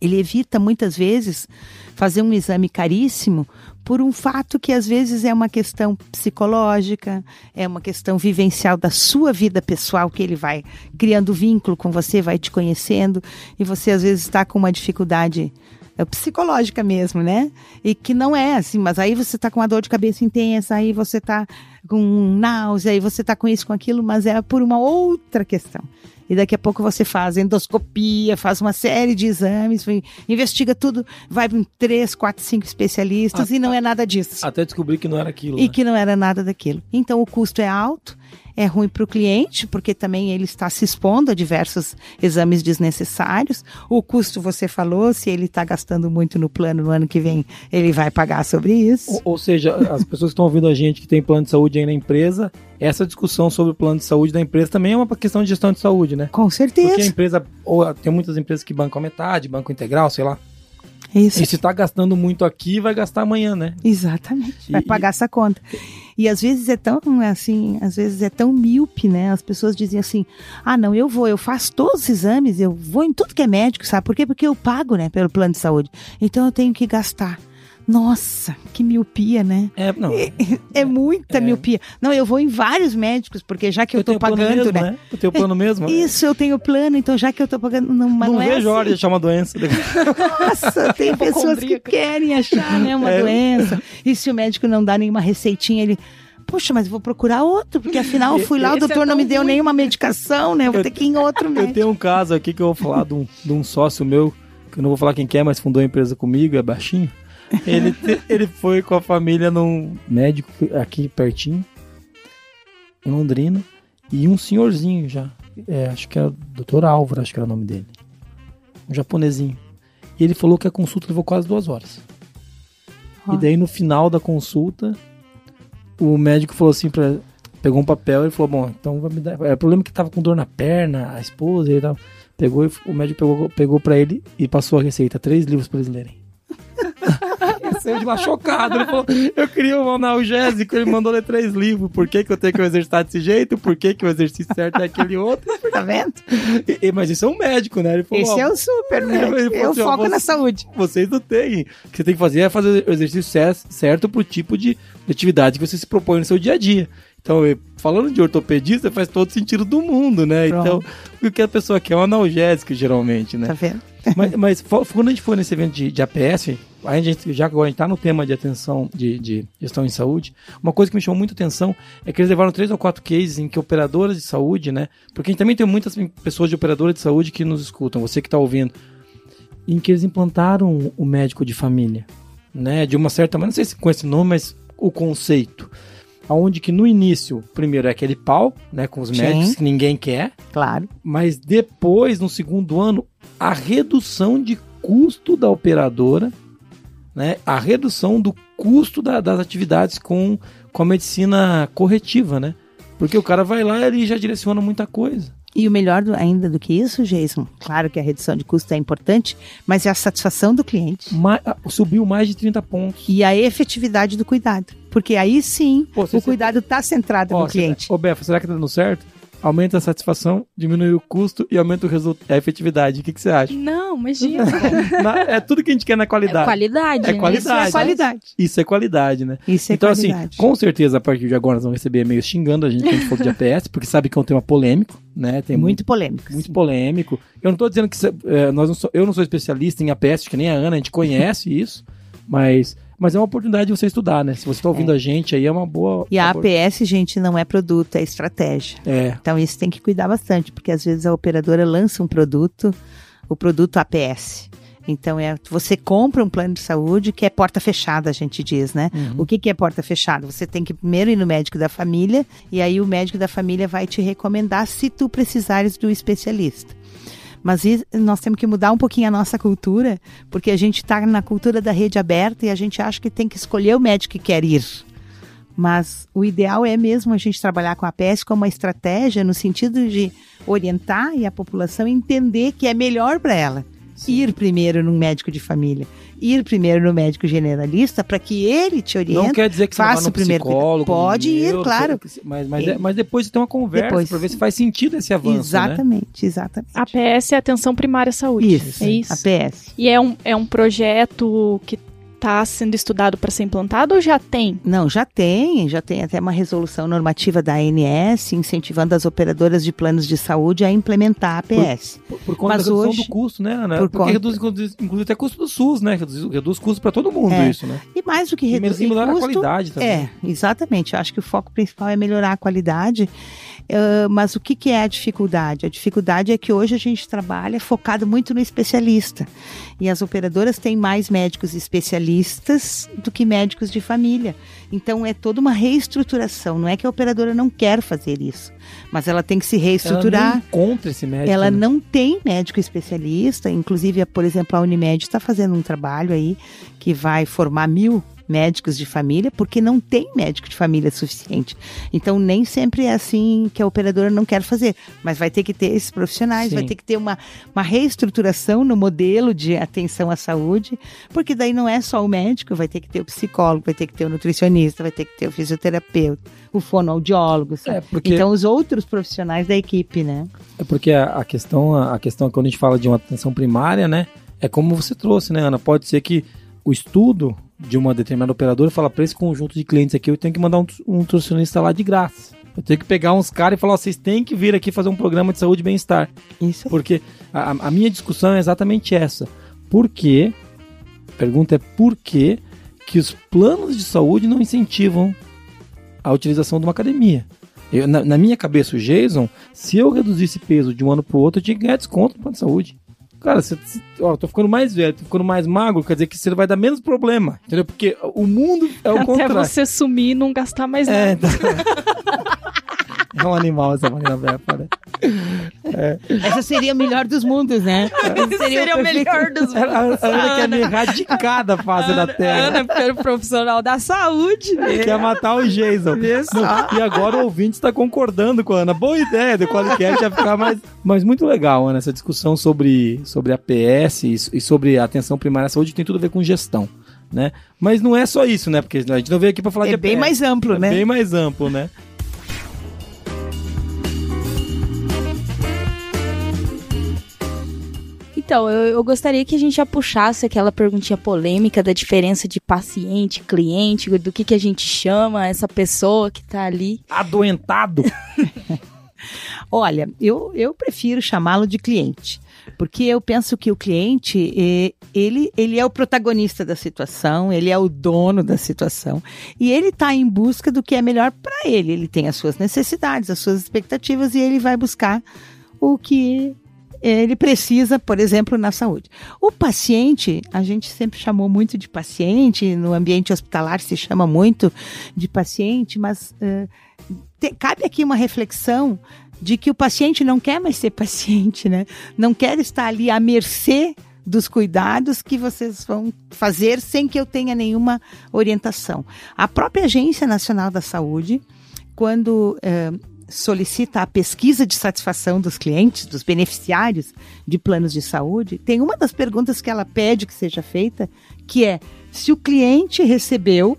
[SPEAKER 5] Ele evita muitas vezes fazer um exame caríssimo por um fato que às vezes é uma questão psicológica, é uma questão vivencial da sua vida pessoal, que ele vai criando vínculo com você, vai te conhecendo, e você às vezes está com uma dificuldade é, psicológica mesmo, né? E que não é assim, mas aí você tá com uma dor de cabeça intensa, aí você tá com náusea, aí você tá com isso, com aquilo, mas é por uma outra questão. E daqui a pouco você faz endoscopia, faz uma série de exames, investiga tudo, vai em três, quatro, cinco especialistas e não é nada disso.
[SPEAKER 1] Até descobrir que não era aquilo.
[SPEAKER 5] E
[SPEAKER 1] né?
[SPEAKER 5] que não era nada daquilo. Então o custo é alto, é ruim para o cliente, porque também ele está se expondo a diversos exames desnecessários. O custo, você falou, se ele está gastando muito no plano no ano que vem, ele vai pagar sobre isso.
[SPEAKER 1] Ou, ou seja, as pessoas que estão ouvindo a gente que tem plano de saúde aí na empresa, essa discussão sobre o plano de saúde da empresa também é uma questão de gestão de saúde, né?
[SPEAKER 5] Com
[SPEAKER 1] Porque a
[SPEAKER 5] certeza.
[SPEAKER 1] empresa, ou tem muitas empresas que bancam a metade, bancam integral, sei lá.
[SPEAKER 5] Isso.
[SPEAKER 1] E se tá gastando muito aqui, vai gastar amanhã, né?
[SPEAKER 5] Exatamente. Vai
[SPEAKER 1] E-
[SPEAKER 5] pagar essa conta. E às vezes é tão assim, às vezes é tão míope, né? As pessoas dizem assim: ah, não, eu vou, eu faço todos os exames, eu vou em tudo que é médico, sabe? Por quê? Porque eu pago, né, pelo plano de saúde. Então eu tenho que gastar. Nossa, que miopia, né?
[SPEAKER 1] É, não.
[SPEAKER 5] É muita
[SPEAKER 1] É.
[SPEAKER 5] miopia. Não, eu vou em vários médicos, porque já que eu, tô
[SPEAKER 1] tenho plano
[SPEAKER 5] pagando,
[SPEAKER 1] mesmo,
[SPEAKER 5] né?
[SPEAKER 1] Eu tenho plano mesmo.
[SPEAKER 5] Isso, eu tenho plano, então já que eu tô pagando, não, mas
[SPEAKER 1] não,
[SPEAKER 5] não, é
[SPEAKER 1] vejo a hora de
[SPEAKER 5] assim.
[SPEAKER 1] achar uma doença.
[SPEAKER 5] Nossa, tem pessoas que querem achar, né, uma
[SPEAKER 1] É.
[SPEAKER 5] doença. E se o médico não dá nenhuma receitinha, ele. Poxa, mas eu vou procurar outro, porque afinal eu fui lá, o
[SPEAKER 3] Esse é
[SPEAKER 5] doutor não
[SPEAKER 3] tão
[SPEAKER 5] me deu
[SPEAKER 3] ruim.
[SPEAKER 5] nenhuma medicação, né? Eu vou
[SPEAKER 1] Eu-
[SPEAKER 5] ter que ir em outro
[SPEAKER 1] Eu
[SPEAKER 5] médico.
[SPEAKER 1] tenho um caso aqui que eu vou falar de um, de um sócio meu, que eu não vou falar quem que é, mas fundou a empresa comigo, é baixinho. Ele, ele foi com a família num médico aqui pertinho, em Londrina, e um senhorzinho já, é, acho que era o Dr. Álvaro, acho que era o nome dele. Um japonesinho. E ele falou que a consulta levou quase duas horas.
[SPEAKER 5] Ó.
[SPEAKER 1] E daí no final da consulta, o médico falou assim pra. Pegou um papel e falou: Bom, então vai me dar. É, o problema é que tava com dor na perna, a esposa e tal. Pegou e o médico pegou, pegou pra ele e passou a receita: três livros pra eles lerem. Saiu de lá chocado. Ele falou: Eu queria um analgésico. Ele mandou ler três livros. Por que, que eu tenho que exercitar desse jeito? Por que, que o exercício certo é aquele outro?
[SPEAKER 5] Tá vendo?
[SPEAKER 1] E- mas isso é um médico, né? Ele falou:
[SPEAKER 5] Esse
[SPEAKER 1] "Ó,
[SPEAKER 5] é o super, né?
[SPEAKER 1] falou
[SPEAKER 5] Eu
[SPEAKER 1] assim,
[SPEAKER 5] foco
[SPEAKER 1] você-
[SPEAKER 5] na saúde.
[SPEAKER 1] vocês não têm. O que você tem que fazer é fazer o exercício cer- certo pro tipo de atividade que você se propõe no seu dia a dia. Então, falando de ortopedista, faz todo sentido do mundo, né?
[SPEAKER 5] Pronto.
[SPEAKER 1] Então, o que a pessoa quer é um analgésico, geralmente,
[SPEAKER 5] Tá
[SPEAKER 1] né?
[SPEAKER 5] vendo?
[SPEAKER 1] mas, mas quando a gente foi nesse evento de, de APS, a gente, já que agora a gente tá no tema de atenção, de, de gestão em saúde, uma coisa que me chamou muita atenção é que eles levaram três ou quatro cases em que operadoras de saúde, né? Porque a gente também tem muitas pessoas de operadoras de saúde que nos escutam, você que tá ouvindo, em que eles implantaram o médico de família, né? De uma certa maneira, não sei se com esse nome, mas o conceito. Aonde que no início, primeiro é aquele pau, né? Com os
[SPEAKER 5] Sim.
[SPEAKER 1] médicos que ninguém quer,
[SPEAKER 5] Claro.
[SPEAKER 1] mas depois, no segundo ano, a redução de custo da operadora, né? A redução do custo da- das atividades com, com a medicina corretiva, né? Porque o cara vai lá e ele já direciona muita coisa.
[SPEAKER 5] E o melhor do- ainda do que isso, Jason, claro que a redução de custo é importante, mas é a satisfação do cliente
[SPEAKER 1] Ma- subiu mais de 30 pontos.
[SPEAKER 5] e a efetividade do cuidado. Porque aí sim,
[SPEAKER 1] Pô,
[SPEAKER 5] o cuidado está centrado
[SPEAKER 1] Ó,
[SPEAKER 5] no cliente.
[SPEAKER 1] Ô, Befa, será que tá dando certo? Aumenta a satisfação, diminui o custo e aumenta o resultado, a efetividade. O que, que você acha?
[SPEAKER 3] Não, imagina.
[SPEAKER 1] Na- é tudo que a gente quer na
[SPEAKER 4] É
[SPEAKER 1] qualidade.
[SPEAKER 4] qualidade.
[SPEAKER 1] É
[SPEAKER 4] né?
[SPEAKER 1] qualidade.
[SPEAKER 5] Isso é qualidade.
[SPEAKER 1] Isso é qualidade, né?
[SPEAKER 5] Isso é
[SPEAKER 1] então,
[SPEAKER 5] qualidade.
[SPEAKER 1] assim, com certeza, a partir de agora, nós vamos receber e-mails xingando a gente que a gente falou de APS, porque sabe que é um tema polêmico, né? Tem
[SPEAKER 5] muito polêmico.
[SPEAKER 1] muito polêmico. Eu não tô dizendo que é, nós não sou- eu não sou especialista em APS, que nem a Ana, a gente conhece isso, mas, mas é uma oportunidade de você estudar, né? Se você está ouvindo a gente aí, é uma boa.
[SPEAKER 5] E a APS, gente, não é produto, é estratégia.
[SPEAKER 1] É,
[SPEAKER 5] Então isso tem que cuidar bastante, porque às vezes a operadora lança um produto, o produto APS. Então é, você compra um plano de saúde que é porta fechada, a gente diz, né? O que, que é porta fechada? Você tem que primeiro ir no médico da família e aí o médico da família vai te recomendar se tu precisares do especialista. Mas nós temos que mudar um pouquinho a nossa cultura, porque a gente está na cultura da rede aberta e a gente acha que tem que escolher o médico que quer ir. Mas o ideal é mesmo a gente trabalhar com a PS como uma estratégia no sentido de orientar e a população entender que é melhor para ela ir primeiro num médico de família, ir primeiro no médico generalista para que ele te oriente.
[SPEAKER 1] Não quer dizer que você não
[SPEAKER 5] faça
[SPEAKER 1] vá no
[SPEAKER 5] o primeiro
[SPEAKER 1] psicólogo.
[SPEAKER 5] Pode ir,
[SPEAKER 1] neuro,
[SPEAKER 5] claro.
[SPEAKER 1] Mas, mas, é- mas depois você tem uma conversa
[SPEAKER 5] Depois.
[SPEAKER 1] para ver se faz sentido esse avanço. Né?
[SPEAKER 5] exatamente, exatamente.
[SPEAKER 3] A PS é Atenção Primária à Saúde.
[SPEAKER 5] Isso,
[SPEAKER 3] É isso.
[SPEAKER 5] a PS.
[SPEAKER 3] E é um, é um projeto que está sendo estudado para ser implantado ou já tem?
[SPEAKER 5] Não, já tem, já tem até uma resolução normativa da ANS incentivando as operadoras de planos de saúde a implementar a APS.
[SPEAKER 1] Por, por conta
[SPEAKER 5] Mas
[SPEAKER 1] da redução
[SPEAKER 5] hoje-
[SPEAKER 1] do custo, né, Ana?
[SPEAKER 5] por
[SPEAKER 1] Porque
[SPEAKER 5] conta-
[SPEAKER 1] reduz, inclusive, até custo do SUS, né? Reduz, reduz custo para todo mundo
[SPEAKER 5] É.
[SPEAKER 1] isso, né?
[SPEAKER 5] E mais do que
[SPEAKER 1] E
[SPEAKER 5] reduzir
[SPEAKER 1] melhorar a
[SPEAKER 5] custo,
[SPEAKER 1] qualidade também.
[SPEAKER 5] É, exatamente. Eu acho que o foco principal é melhorar a qualidade. Ah, mas o que, que é a dificuldade? A dificuldade é que hoje a gente trabalha focado muito no especialista. E as operadoras têm mais médicos especialistas do que médicos de família. Então é toda uma reestruturação. Não é que a operadora não quer fazer isso, mas ela tem que se reestruturar.
[SPEAKER 1] Ela não encontra esse médico.
[SPEAKER 5] Ela
[SPEAKER 1] né?
[SPEAKER 5] não tem médico especialista, inclusive, por exemplo, a Unimed está fazendo um trabalho aí que vai formar mil médicos de família, porque não tem médico de família suficiente. Então, nem sempre é assim que a operadora não quer fazer, mas vai ter que ter esses profissionais,
[SPEAKER 1] Sim.
[SPEAKER 5] vai ter que ter uma, uma reestruturação no modelo de atenção à saúde, porque daí não é só o médico, vai ter que ter o psicólogo, vai ter que ter o nutricionista, vai ter que ter o fisioterapeuta, o fonoaudiólogo, sabe?
[SPEAKER 1] É, porque,
[SPEAKER 5] Então, os outros profissionais da equipe, né?
[SPEAKER 1] é porque a, a questão, a questão quando a gente fala de uma atenção primária, né? É como você trouxe, né, Ana? Pode ser que o estudo de uma determinada operadora fala para esse conjunto de clientes aqui, eu tenho que mandar um, um nutricionista lá de graça. Eu tenho que pegar uns caras e falar, ó, vocês têm que vir aqui fazer um programa de saúde e bem-estar.
[SPEAKER 5] Isso
[SPEAKER 1] Porque a, a minha discussão é exatamente essa. Por que, a pergunta é por que que os planos de saúde não incentivam a utilização de uma academia? Eu- na, na minha cabeça, o Jason, se eu reduzisse peso de um ano pro outro, eu tinha que ganhar desconto no plano de saúde. Cara, você, você- ó, eu tô ficando mais velho, tô ficando mais magro, quer dizer que você vai dar menos problema, entendeu? Porque o mundo é o
[SPEAKER 3] Até
[SPEAKER 1] contrário.
[SPEAKER 3] você sumir e não gastar mais
[SPEAKER 1] É,
[SPEAKER 3] nada.
[SPEAKER 1] então... é um animal essa Marina Bepa, né?
[SPEAKER 5] Essa seria o melhor dos mundos, né? Esse
[SPEAKER 4] Seria o melhor dos
[SPEAKER 1] A, a, a Ana quer me erradicar da face da terra.
[SPEAKER 4] Ana, pelo profissional da saúde.
[SPEAKER 1] Quer matar o Jason. Não, e agora o ouvinte está concordando com a Ana. Boa ideia do Qualicast ia ficar mais. Mas muito legal, Ana, essa discussão sobre, sobre a PS e, sobre a atenção primária à saúde tem tudo a ver com gestão. Né? Mas não é só isso, né? Porque a gente não veio aqui para falar de
[SPEAKER 5] É bem mais amplo,
[SPEAKER 1] É
[SPEAKER 5] né?
[SPEAKER 1] bem mais amplo, né?
[SPEAKER 4] Então, eu, eu gostaria que a gente já puxasse aquela perguntinha polêmica da diferença de paciente, cliente, do que, que a gente chama essa pessoa que tá ali.
[SPEAKER 1] Adoentado.
[SPEAKER 5] Olha, eu, eu prefiro chamá-lo de cliente, porque eu penso que o cliente, ele, ele é o protagonista da situação, ele é o dono da situação, e ele está em busca do que é melhor para ele. Ele tem as suas necessidades, as suas expectativas, e ele vai buscar o que ele precisa, por exemplo, na saúde. O paciente, a gente sempre chamou muito de paciente, no ambiente hospitalar se chama muito de paciente, mas eh, te- cabe aqui uma reflexão de que o paciente não quer mais ser paciente, né? Não quer estar ali à mercê dos cuidados que vocês vão fazer sem que eu tenha nenhuma orientação. A própria Agência Nacional da Saúde, quando eh, solicita a pesquisa de satisfação dos clientes, dos beneficiários de planos de saúde, tem uma das perguntas que ela pede que seja feita, que é se o cliente recebeu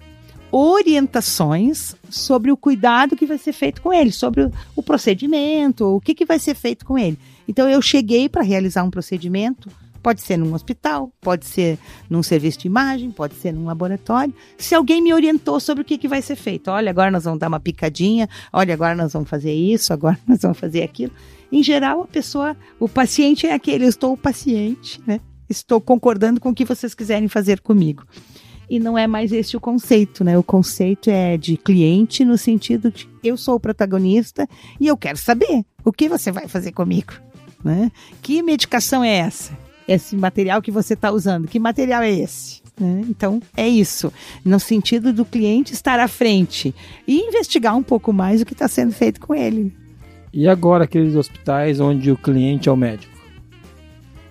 [SPEAKER 5] orientações sobre o cuidado que vai ser feito com ele, sobre o, procedimento, o que, que vai ser feito com ele. Então eu cheguei para realizar um procedimento, pode ser num hospital, pode ser num serviço de imagem, pode ser num laboratório. Se alguém me orientou sobre o que, que vai ser feito, olha, agora nós vamos dar uma picadinha, olha, agora nós vamos fazer isso, agora nós vamos fazer aquilo. Em geral, a pessoa, o paciente é aquele, eu estou o paciente, né? Estou concordando com o que vocês quiserem fazer comigo. E não é mais esse o conceito, né? O conceito é de cliente no sentido de eu sou o protagonista e eu quero saber o que você vai fazer comigo, né? Que medicação é essa? Esse material que você está usando, que material é esse? né? Então, é isso, no sentido do cliente estar à frente e investigar um pouco mais o que está sendo feito com ele.
[SPEAKER 1] E agora aqueles hospitais onde o cliente é o médico?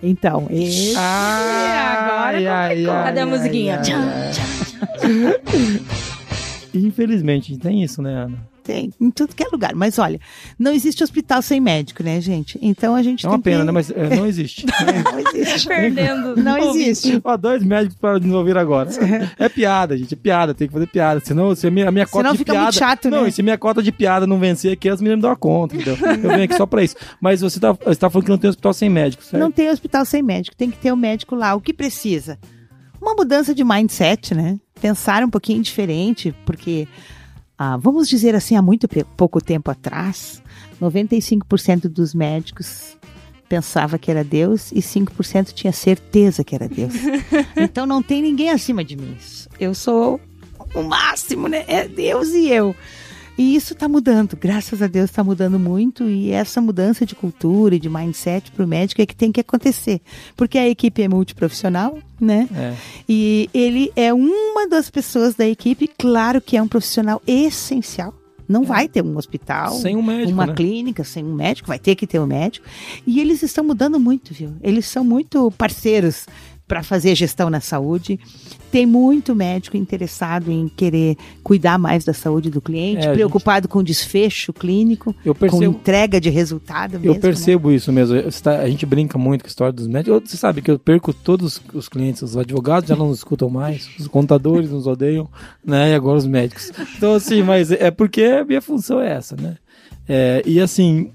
[SPEAKER 5] Então, esse agora
[SPEAKER 1] Ai, ai,
[SPEAKER 4] Cadê a musiquinha?
[SPEAKER 1] ai,
[SPEAKER 4] Tcham,
[SPEAKER 1] ai. Infelizmente, tem isso, né, Ana?
[SPEAKER 5] Tem em tudo que é lugar. Mas olha, não existe hospital sem médico, né, gente? Então a gente
[SPEAKER 1] É uma pena,
[SPEAKER 5] que...
[SPEAKER 1] né? Mas é, não existe.
[SPEAKER 5] Não existe.
[SPEAKER 4] Perdendo.
[SPEAKER 5] Não existe.
[SPEAKER 1] Ó, dois médicos para nos ouvir agora. É piada, gente. É piada, tem que fazer piada. Senão, se a minha, a minha cota
[SPEAKER 5] Senão
[SPEAKER 1] de
[SPEAKER 5] fica
[SPEAKER 1] piada.
[SPEAKER 5] muito chato,
[SPEAKER 1] não,
[SPEAKER 5] né?
[SPEAKER 1] e se minha cota de piada não vencer aqui, as meninas me dão a conta. Entendeu? Eu venho aqui só pra isso. Mas você tá, você tá falando que não tem hospital sem médico, certo?
[SPEAKER 5] Não tem hospital sem médico, tem que ter o médico lá. O que precisa? Uma mudança de mindset, né? Pensar um pouquinho diferente, porque, ah, vamos dizer assim, há muito pouco tempo atrás, 95% dos médicos pensava que era Deus e 5% tinha certeza que era Deus. então não tem ninguém acima de mim. Eu sou o máximo, né? É Deus e eu. E isso está mudando, graças a Deus está mudando muito e essa mudança de cultura e de mindset para o médico é que tem que acontecer, porque a equipe é multiprofissional, né?
[SPEAKER 1] É.
[SPEAKER 5] E ele é uma das pessoas da equipe, claro que é um profissional essencial. Não vai ter um hospital,
[SPEAKER 1] Sem um médico,
[SPEAKER 5] uma
[SPEAKER 1] né?
[SPEAKER 5] clínica, sem um médico, vai ter que ter um médico. E eles estão mudando muito, viu? Eles são muito parceiros para fazer gestão na saúde. Tem muito médico interessado em querer cuidar mais da saúde do cliente,
[SPEAKER 1] É,
[SPEAKER 5] preocupado com desfecho clínico,
[SPEAKER 1] Eu
[SPEAKER 5] com
[SPEAKER 1] percebo.
[SPEAKER 5] entrega de resultado mesmo.
[SPEAKER 1] Eu
[SPEAKER 5] né?
[SPEAKER 1] percebo isso mesmo. A gente brinca muito com a história dos médicos. Você sabe que eu perco todos os clientes, os advogados já não nos escutam mais, os contadores nos odeiam, né? E agora os médicos. Então, assim, mas é porque a minha função é essa, né? É, e assim,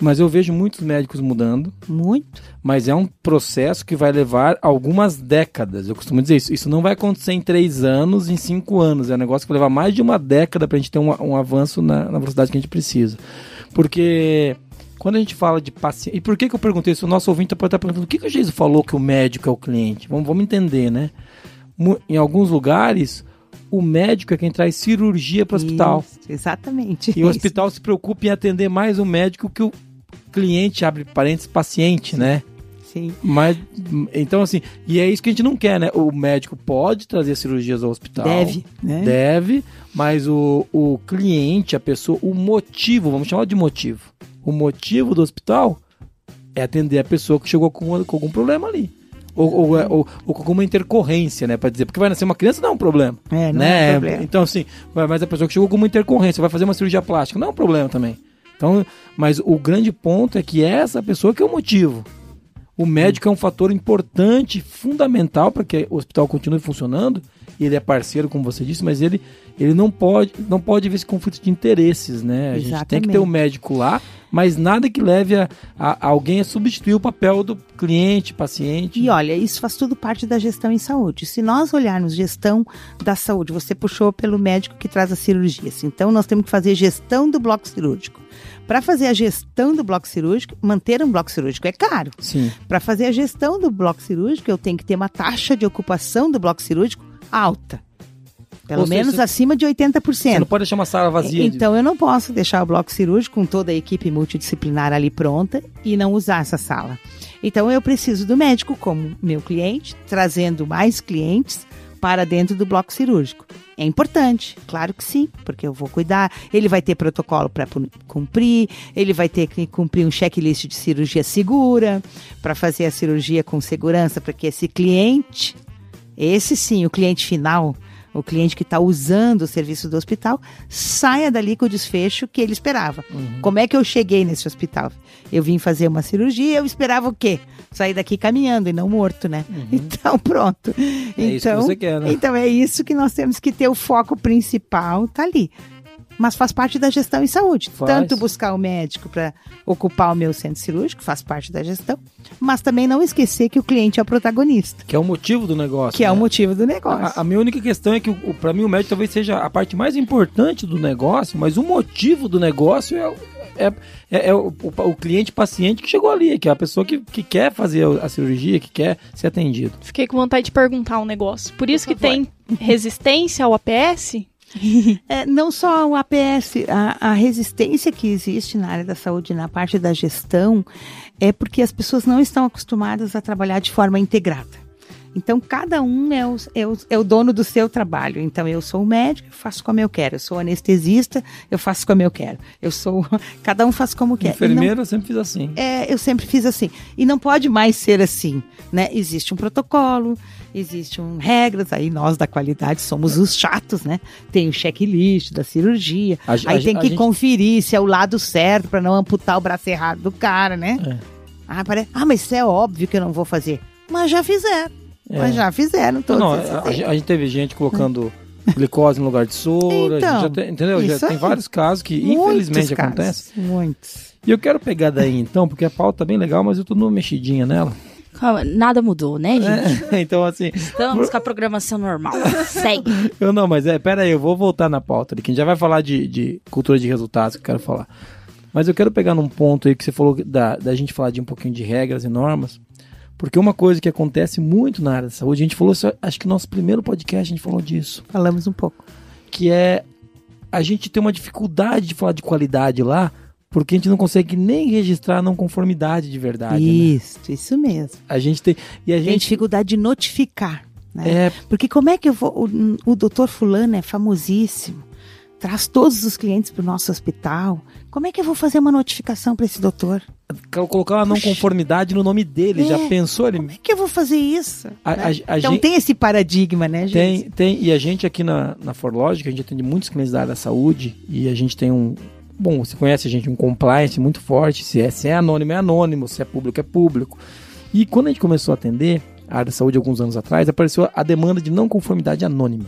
[SPEAKER 1] mas eu vejo muitos médicos mudando,
[SPEAKER 5] Muito.
[SPEAKER 1] mas é um processo que vai levar algumas décadas. Eu costumo dizer isso. Isso não vai acontecer em três anos, em cinco anos. É um negócio que vai levar mais de uma década para a gente ter um, um avanço na, na velocidade que a gente precisa. Porque quando a gente fala de paciente. E por que, que eu perguntei isso? O nosso ouvinte pode estar perguntando: o que, que o Jesus falou que o médico é o cliente? Vamos, vamos entender, né? Em alguns lugares, o médico é quem traz cirurgia para o hospital.
[SPEAKER 5] Exatamente.
[SPEAKER 1] E o hospital se preocupa em atender mais o médico que o cliente, abre parênteses, paciente, né?
[SPEAKER 5] Sim.
[SPEAKER 1] Mas, então assim, e é isso que a gente não quer, né? O médico pode trazer cirurgias ao hospital.
[SPEAKER 5] Deve, né?
[SPEAKER 1] Deve, mas o, o cliente, a pessoa, o motivo, vamos chamar de motivo. O motivo do hospital é atender a pessoa que chegou com, com algum problema ali. Ou, ou, é- ou- ou com alguma intercorrência, né? Pra dizer, porque vai nascer uma criança não é um problema.
[SPEAKER 5] É, não
[SPEAKER 1] né?
[SPEAKER 5] é um problema.
[SPEAKER 1] Então, assim, mas a pessoa que chegou com uma intercorrência vai fazer uma cirurgia plástica, não é um problema também. Então, mas o grande ponto é que essa pessoa que é o motivo. O médico é um fator importante, fundamental para que o hospital continue funcionando. Ele é parceiro, como você disse, mas ele, ele não pode não pode ver esse conflito de interesses, né? A gente tem que ter o
[SPEAKER 5] Exatamente.
[SPEAKER 1] médico lá, mas nada que leve a, a- a alguém a substituir o papel do cliente, paciente.
[SPEAKER 5] E olha, isso faz tudo parte da gestão em saúde. Se nós olharmos gestão da saúde, você puxou pelo médico que traz as cirurgias. Então, nós temos que fazer gestão do bloco cirúrgico. Para fazer a gestão do bloco cirúrgico, manter um bloco cirúrgico é caro.
[SPEAKER 1] Sim.
[SPEAKER 5] Para fazer a gestão do bloco cirúrgico, eu tenho que ter uma taxa de ocupação do bloco cirúrgico alta. Pelo
[SPEAKER 1] Ou seja,
[SPEAKER 5] menos
[SPEAKER 1] você-
[SPEAKER 5] acima de 80%.
[SPEAKER 1] Você não pode deixar uma sala vazia. de-
[SPEAKER 5] Então eu não posso deixar o bloco cirúrgico com toda a equipe multidisciplinar ali pronta e não usar essa sala. Então eu preciso do médico como meu cliente, trazendo mais clientes para dentro do bloco cirúrgico. É importante, claro que sim, porque eu vou cuidar. Ele vai ter protocolo para cumprir, ele vai ter que cumprir um checklist de cirurgia segura, para fazer a cirurgia com segurança, para que esse cliente, esse sim, o cliente final, o cliente que está usando o serviço do hospital, saia dali com o desfecho que ele esperava.
[SPEAKER 1] Uhum.
[SPEAKER 5] Como é que eu cheguei nesse hospital? Eu vim fazer uma cirurgia, eu esperava o quê? Sair daqui caminhando e não morto, né? Então, pronto.
[SPEAKER 1] Uhum. É isso que
[SPEAKER 5] então,
[SPEAKER 1] você quer, né?
[SPEAKER 5] então é isso que nós temos que ter o foco principal, tá ali. Mas faz parte da gestão em saúde.
[SPEAKER 1] Faz.
[SPEAKER 5] Tanto buscar o médico para ocupar o meu centro cirúrgico, faz parte da gestão, mas também não esquecer que o cliente é o protagonista,
[SPEAKER 1] Que é o motivo do negócio.
[SPEAKER 5] que é o
[SPEAKER 1] né?
[SPEAKER 5] motivo do negócio.
[SPEAKER 1] A, a minha única questão é que, o, para mim, o médico talvez seja a parte mais importante do negócio, mas o motivo do negócio é, o- é, é- é o, o- o cliente paciente que chegou ali, que é a pessoa que, que quer fazer a cirurgia, que quer ser atendido.
[SPEAKER 3] Fiquei com vontade de perguntar um negócio. Por isso que tem resistência ao APS?
[SPEAKER 5] É, não só o APS, a, a resistência que existe na área da saúde, na parte da gestão, é porque as pessoas não estão acostumadas a trabalhar de forma integrada. Então, cada um é o, é, o, é o dono do seu trabalho. Então, eu sou o médico, eu faço como eu quero. Eu sou anestesista, eu faço como eu quero. Eu sou. Cada um faz como quer.
[SPEAKER 1] Enfermeira
[SPEAKER 5] não-
[SPEAKER 1] eu sempre fiz assim.
[SPEAKER 5] é, eu sempre fiz assim. E não pode mais ser assim, né? Existe um protocolo, existem um regras, aí nós da qualidade somos os chatos, né? Tem o checklist da cirurgia,
[SPEAKER 1] A-
[SPEAKER 5] aí
[SPEAKER 1] a-
[SPEAKER 5] tem que
[SPEAKER 1] gente-
[SPEAKER 5] conferir se é o lado certo para não amputar o braço errado do cara, né?
[SPEAKER 1] É.
[SPEAKER 5] Ah, pare- ah, mas isso é óbvio que eu não vou fazer. Mas já fizeram.
[SPEAKER 1] É.
[SPEAKER 5] Mas já fizeram todos
[SPEAKER 1] Não,
[SPEAKER 5] esses
[SPEAKER 1] a, a gente- teve gente colocando glicose no lugar de soro. a gente
[SPEAKER 5] Então,
[SPEAKER 1] já tem, entendeu? Já tem vários casos que,
[SPEAKER 5] Muitos
[SPEAKER 1] infelizmente,
[SPEAKER 5] casos,
[SPEAKER 1] acontecem.
[SPEAKER 5] Muitos.
[SPEAKER 1] E eu quero pegar daí então, porque a pauta tá bem legal, mas eu tô numa mexidinha nela.
[SPEAKER 4] Calma, nada mudou, né, gente?
[SPEAKER 1] então, assim,
[SPEAKER 4] Estamos com a programação normal. Segue.
[SPEAKER 1] eu não, mas é, pera aí, eu vou voltar na pauta ali, que a gente já vai falar de, de cultura de resultados que eu quero falar. Mas eu quero pegar num ponto aí que você falou da, da gente falar de um pouquinho de regras e normas, porque uma coisa que acontece muito na área da saúde, a gente falou, acho que no nosso primeiro podcast a gente falou disso,
[SPEAKER 5] Falamos um pouco.
[SPEAKER 1] que é a gente tem uma dificuldade de falar de qualidade lá, porque a gente não consegue nem registrar a não conformidade de verdade. né?
[SPEAKER 5] Isso, isso mesmo.
[SPEAKER 1] A gente tem. E a
[SPEAKER 5] Tem
[SPEAKER 1] gente.
[SPEAKER 5] dificuldade de notificar. Né?
[SPEAKER 1] É,
[SPEAKER 5] Porque como é que eu vou. O, o doutor Fulano é famosíssimo, traz todos os clientes para o nosso hospital. Como é que eu vou fazer uma notificação para esse doutor?
[SPEAKER 1] colocar uma não conformidade no nome dele. Já
[SPEAKER 5] É,
[SPEAKER 1] pensou? Ele
[SPEAKER 5] Como é que eu vou fazer isso?
[SPEAKER 1] A-
[SPEAKER 5] né?
[SPEAKER 1] a- a
[SPEAKER 5] então
[SPEAKER 1] gente-
[SPEAKER 5] tem esse paradigma, né, gente?
[SPEAKER 1] Tem, tem. E a gente aqui na, na Forlogic, a gente atende muitos clientes da área da saúde e a gente tem um. Bom, você conhece a gente, um compliance muito forte. Se é, se é anônimo, é anônimo. Se é público, é público. E quando a gente começou a atender a área da saúde alguns anos atrás, apareceu a demanda de não conformidade anônima.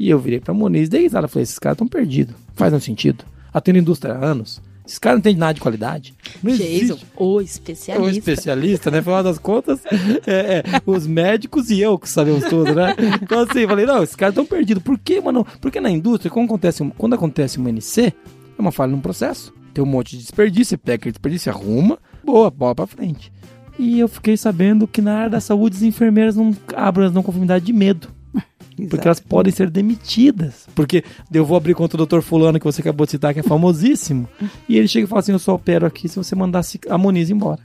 [SPEAKER 1] E eu virei pra Moniz, dei risada, falei, esses caras estão perdidos. Faz um sentido. Atendo indústria há anos. Esses caras não entendem nada de qualidade. Não
[SPEAKER 4] Jason,
[SPEAKER 1] existe.
[SPEAKER 4] o
[SPEAKER 1] O
[SPEAKER 4] especialista.
[SPEAKER 1] especialista, né? Afinal das contas, é, é, os médicos e eu que sabemos tudo, né? Então assim, falei, não, esses caras estão perdidos. Por quê, mano? Porque na indústria, quando acontece, quando acontece uma NC, é uma falha no processo. Tem um monte de desperdício, você pega aquele desperdício, arruma, boa, bola pra frente. E eu fiquei sabendo que na área da saúde as enfermeiras não abrem as não conformidade de medo. Porque
[SPEAKER 5] Exato.
[SPEAKER 1] elas podem ser demitidas. Porque eu vou abrir conta do doutor fulano que você acabou de citar, que é famosíssimo. e ele chega e fala assim, eu só opero aqui se você mandasse a Moniz embora.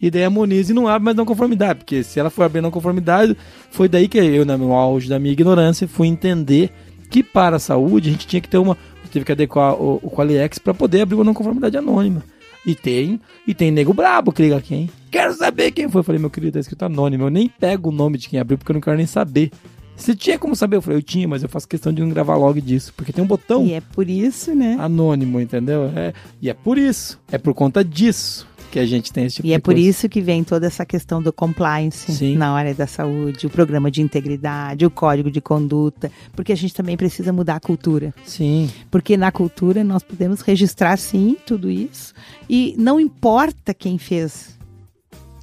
[SPEAKER 1] E daí a Moniz não abre mais não conformidade. Porque se ela for abrir não conformidade, foi daí que eu, no auge da minha ignorância, fui entender que para a saúde a gente tinha que ter uma... Tive que adequar o, o Qualiex para poder abrir uma não conformidade anônima. E tem, e tem nego brabo que liga aqui, hein? Quero saber quem foi. Eu falei, meu querido, tá escrito anônimo. Eu nem pego o nome de quem abriu porque eu não quero nem saber. Você tinha como saber? Eu falei, eu tinha, mas eu faço questão de não gravar log disso. Porque tem um botão
[SPEAKER 5] E é por isso, né?
[SPEAKER 1] anônimo, entendeu? É, e é por isso, é por conta disso que a gente tem esse tipo
[SPEAKER 5] E
[SPEAKER 1] de
[SPEAKER 5] é por
[SPEAKER 1] coisa.
[SPEAKER 5] isso que vem toda essa questão do compliance
[SPEAKER 1] Sim.
[SPEAKER 5] na área da saúde, o programa de integridade, o código de conduta, porque a gente também precisa mudar a cultura.
[SPEAKER 1] Sim,
[SPEAKER 5] Porque na cultura nós podemos registrar sim tudo isso e não importa quem fez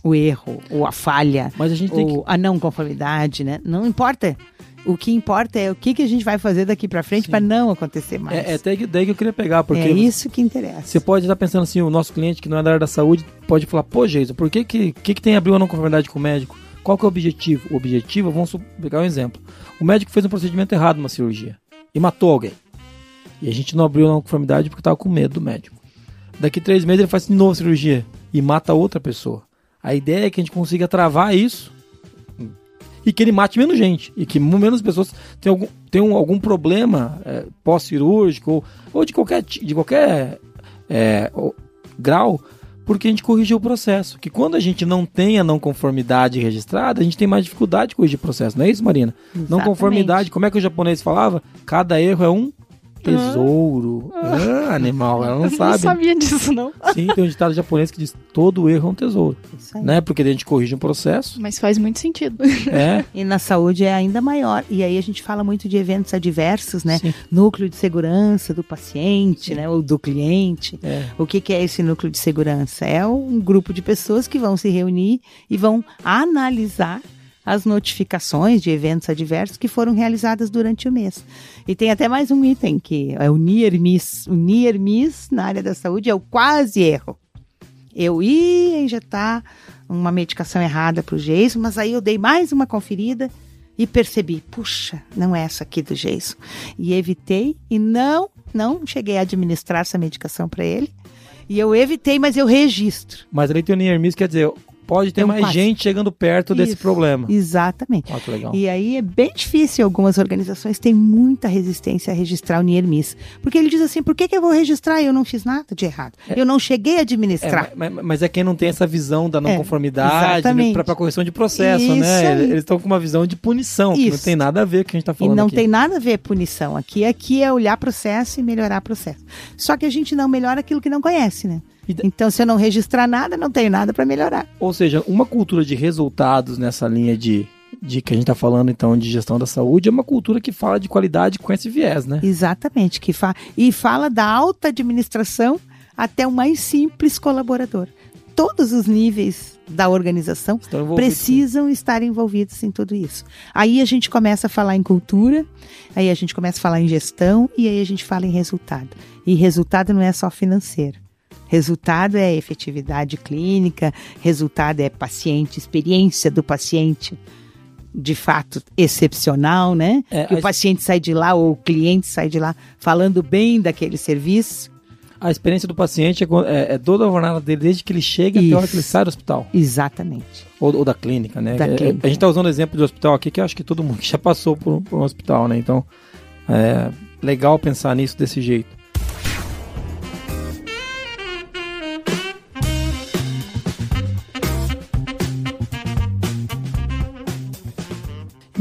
[SPEAKER 5] o erro ou a falha
[SPEAKER 1] mas a gente tem que.
[SPEAKER 5] a não conformidade, né? Não importa. O que importa é o que, que a gente vai fazer daqui para frente para não acontecer mais.
[SPEAKER 1] É, é até que- daí que eu queria pegar, porque
[SPEAKER 5] É isso que interessa.
[SPEAKER 1] você pode estar pensando assim, o nosso cliente que não é da área da saúde pode falar, pô, Geison, por que que, que, que tem abrir uma não conformidade com o médico? Qual que é o objetivo? O objetivo, vamos pegar um exemplo. O médico fez um procedimento errado numa cirurgia e matou alguém. E a gente não abriu a não conformidade porque estava com medo do médico. Daqui três meses ele faz de novo a cirurgia e mata outra pessoa. A ideia é que a gente consiga travar isso e que ele mate menos gente. E que menos pessoas tenham algum, tenham algum problema é, pós-cirúrgico ou, ou de qualquer, de qualquer é, grau, porque a gente corrigiu o processo. Que quando a gente não tem a não conformidade registrada, a gente tem mais dificuldade de corrigir o processo. Não é isso, Marina? Não
[SPEAKER 5] Exatamente.
[SPEAKER 1] conformidade, como é que o japonês falava? Cada erro é um tesouro. Ah, animal, ela não
[SPEAKER 3] Eu
[SPEAKER 1] sabe.
[SPEAKER 3] não sabia disso, não.
[SPEAKER 1] Sim, tem um ditado japonês que diz todo erro é um tesouro.
[SPEAKER 5] Isso aí.
[SPEAKER 1] Né? Porque daí a gente corrige um processo.
[SPEAKER 3] Mas faz muito sentido.
[SPEAKER 1] É,
[SPEAKER 5] E na saúde é ainda maior. E aí a gente fala muito de eventos adversos, né?
[SPEAKER 1] Sim.
[SPEAKER 5] Núcleo de segurança do paciente, né? Ou do cliente.
[SPEAKER 1] é.
[SPEAKER 5] O que, que é esse núcleo de segurança? É um grupo de pessoas que vão se reunir e vão analisar as notificações de eventos adversos que foram realizadas durante o mês. E tem até mais um item que é o near miss. O near miss na área da saúde é o quase erro. Eu ia injetar uma medicação errada para o Jason, mas aí eu dei mais uma conferida e percebi, puxa, não é essa aqui do Jason. E evitei e não, não cheguei a administrar essa medicação para ele. E eu evitei, mas eu registro.
[SPEAKER 1] Mas a lei tem o near miss, quer dizer, pode ter
[SPEAKER 5] É um
[SPEAKER 1] mais gente chegando perto desse
[SPEAKER 5] Isso.
[SPEAKER 1] problema.
[SPEAKER 5] Exatamente.
[SPEAKER 1] Ó, que legal.
[SPEAKER 5] E aí é bem difícil, algumas organizações têm muita resistência a registrar o NIRMIS. Porque ele diz assim, por que, que eu vou registrar? Eu não fiz nada de errado. Eu não cheguei a
[SPEAKER 1] É,
[SPEAKER 5] administrar.
[SPEAKER 1] mas, mas é quem não tem essa visão da não
[SPEAKER 5] É,
[SPEAKER 1] conformidade
[SPEAKER 5] exatamente.
[SPEAKER 1] para correção de processo,
[SPEAKER 5] Isso
[SPEAKER 1] né?
[SPEAKER 5] aí.
[SPEAKER 1] Eles estão com uma visão de punição, que não
[SPEAKER 5] Isso.
[SPEAKER 1] tem nada a ver com o que a gente está
[SPEAKER 5] E
[SPEAKER 1] falando
[SPEAKER 5] não
[SPEAKER 1] aqui.
[SPEAKER 5] tem nada a ver punição. Aqui, aqui é olhar processo e melhorar processo. Só que a gente não melhora aquilo que não conhece, né? Então, se eu não registrar nada, não tenho nada para melhorar.
[SPEAKER 1] Ou seja, uma cultura de resultados nessa linha de, de que a gente está falando, então, de gestão da saúde, é uma cultura que fala de qualidade com esse viés, né?
[SPEAKER 5] Exatamente. Que fa e fala da alta administração até o mais simples colaborador. Todos os níveis da organização
[SPEAKER 1] Estão envolvidos.
[SPEAKER 5] precisam estar envolvidos em tudo isso. Aí a gente começa a falar em cultura, aí a gente começa a falar em gestão e aí a gente fala em resultado. E resultado não é só financeiro. Resultado é efetividade clínica, resultado é paciente, experiência do paciente de fato excepcional, né?
[SPEAKER 1] É,
[SPEAKER 5] que o paciente sai de lá ou o cliente sai de lá falando bem daquele serviço.
[SPEAKER 1] A experiência do paciente é, é, é toda a jornada dele, desde que ele chega até a hora que ele
[SPEAKER 5] Isso.
[SPEAKER 1] sai do hospital.
[SPEAKER 5] Exatamente.
[SPEAKER 1] Ou, ou da clínica, né?
[SPEAKER 5] Da
[SPEAKER 1] É,
[SPEAKER 5] clínica.
[SPEAKER 1] A gente está usando o exemplo do hospital aqui, que eu acho que todo mundo já passou por, por um hospital, né? Então, é legal pensar nisso desse jeito.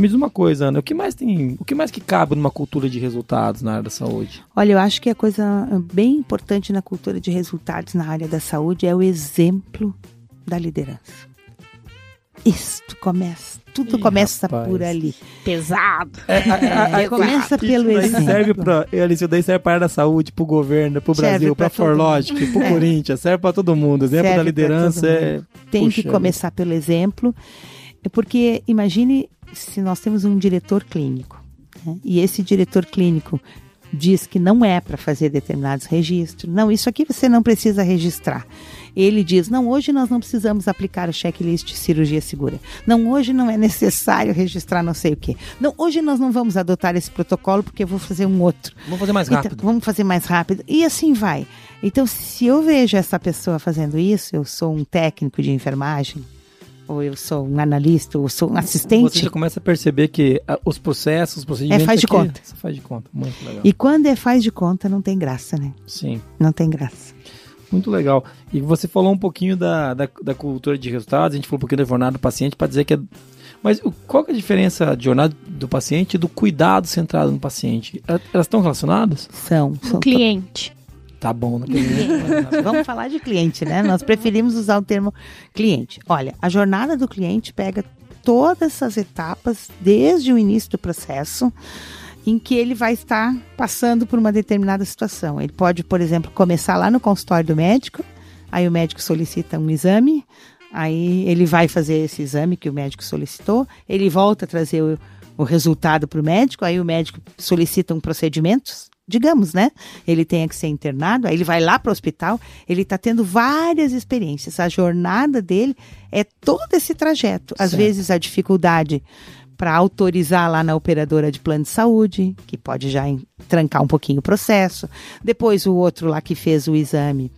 [SPEAKER 1] Me diz uma coisa, Ana, o que mais tem, o que mais que cabe numa cultura de resultados na área da saúde?
[SPEAKER 5] Olha, eu acho que a coisa bem importante na cultura de resultados na área da saúde é o exemplo da liderança. Isto começa, tudo
[SPEAKER 1] Ih,
[SPEAKER 5] começa
[SPEAKER 1] rapaz.
[SPEAKER 5] por ali.
[SPEAKER 3] Pesado.
[SPEAKER 5] É, começa pelo
[SPEAKER 1] Isso
[SPEAKER 5] exemplo.
[SPEAKER 1] serve pra, isso daí serve pra área da saúde, pro governo, pro
[SPEAKER 5] Serve
[SPEAKER 1] Brasil, pra
[SPEAKER 5] todo
[SPEAKER 1] Forlogic, pro
[SPEAKER 5] É.
[SPEAKER 1] Corinthians, serve pra todo mundo. Exemplo
[SPEAKER 5] Serve
[SPEAKER 1] da liderança é.
[SPEAKER 5] Tem
[SPEAKER 1] Puxa
[SPEAKER 5] que começar pelo exemplo, é porque imagine se nós temos um diretor clínico né, e esse diretor clínico diz que não é para fazer determinados registros. Não, isso aqui você não precisa registrar. Ele diz: não, hoje nós não precisamos aplicar o checklist de cirurgia segura. Não, hoje não é necessário registrar não sei o quê. Não, hoje nós não vamos adotar esse protocolo porque eu vou fazer um outro.
[SPEAKER 1] Vamos fazer mais
[SPEAKER 5] Então,
[SPEAKER 1] rápido.
[SPEAKER 5] vamos fazer mais rápido. E assim vai. Então, se eu vejo essa pessoa fazendo isso, eu sou um técnico de enfermagem, ou eu sou um analista, ou sou um
[SPEAKER 1] Você
[SPEAKER 5] assistente.
[SPEAKER 1] já começa a perceber que ah, os processos, os procedimentos.
[SPEAKER 5] É, faz de
[SPEAKER 1] aqui,
[SPEAKER 5] conta.
[SPEAKER 1] Você faz de conta. Muito legal.
[SPEAKER 5] E quando é faz de conta, não tem graça, né?
[SPEAKER 1] Sim,
[SPEAKER 5] Não tem graça.
[SPEAKER 1] muito legal. E você falou um pouquinho da, da, da cultura de resultados, a gente falou um pouquinho da jornada do paciente para dizer que é. Mas o- qual que é a diferença de jornada do paciente e do cuidado centrado no paciente? El- Elas estão relacionadas?
[SPEAKER 5] São.
[SPEAKER 3] O
[SPEAKER 5] são
[SPEAKER 3] cliente.
[SPEAKER 1] Tá bom, não
[SPEAKER 5] Vamos falar de cliente, né? Nós preferimos usar o termo cliente. Olha, a jornada do cliente pega todas essas etapas desde o início do processo em que ele vai estar passando por uma determinada situação. Ele pode, por exemplo, começar lá no consultório do médico, aí o médico solicita um exame, aí ele vai fazer esse exame que o médico solicitou, ele volta a trazer o, o resultado para o médico, aí o médico solicita um procedimento, digamos, né? Ele tenha que ser internado, aí ele vai lá para o hospital, ele está tendo várias experiências. A jornada dele é todo esse trajeto. Às
[SPEAKER 1] Certo.
[SPEAKER 5] vezes a dificuldade para autorizar lá na operadora de plano de saúde, que pode já trancar um pouquinho o processo. Depois o outro lá que fez o exame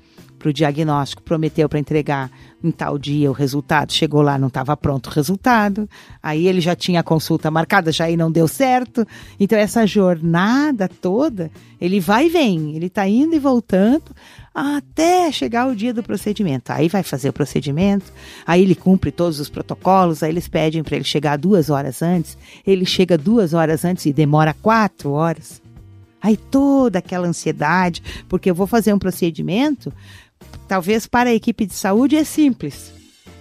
[SPEAKER 5] para o diagnóstico, prometeu para entregar em tal dia o resultado, chegou lá, não estava pronto o resultado, aí ele já tinha a consulta marcada, já aí não deu certo. Então essa jornada toda, ele vai e vem, ele está indo e voltando até chegar o dia do procedimento. Aí vai fazer o procedimento, aí ele cumpre todos os protocolos, aí eles pedem para ele chegar duas horas antes, ele chega duas horas antes e demora quatro horas. Aí toda aquela ansiedade, porque eu vou fazer um procedimento, talvez para a equipe de saúde é simples,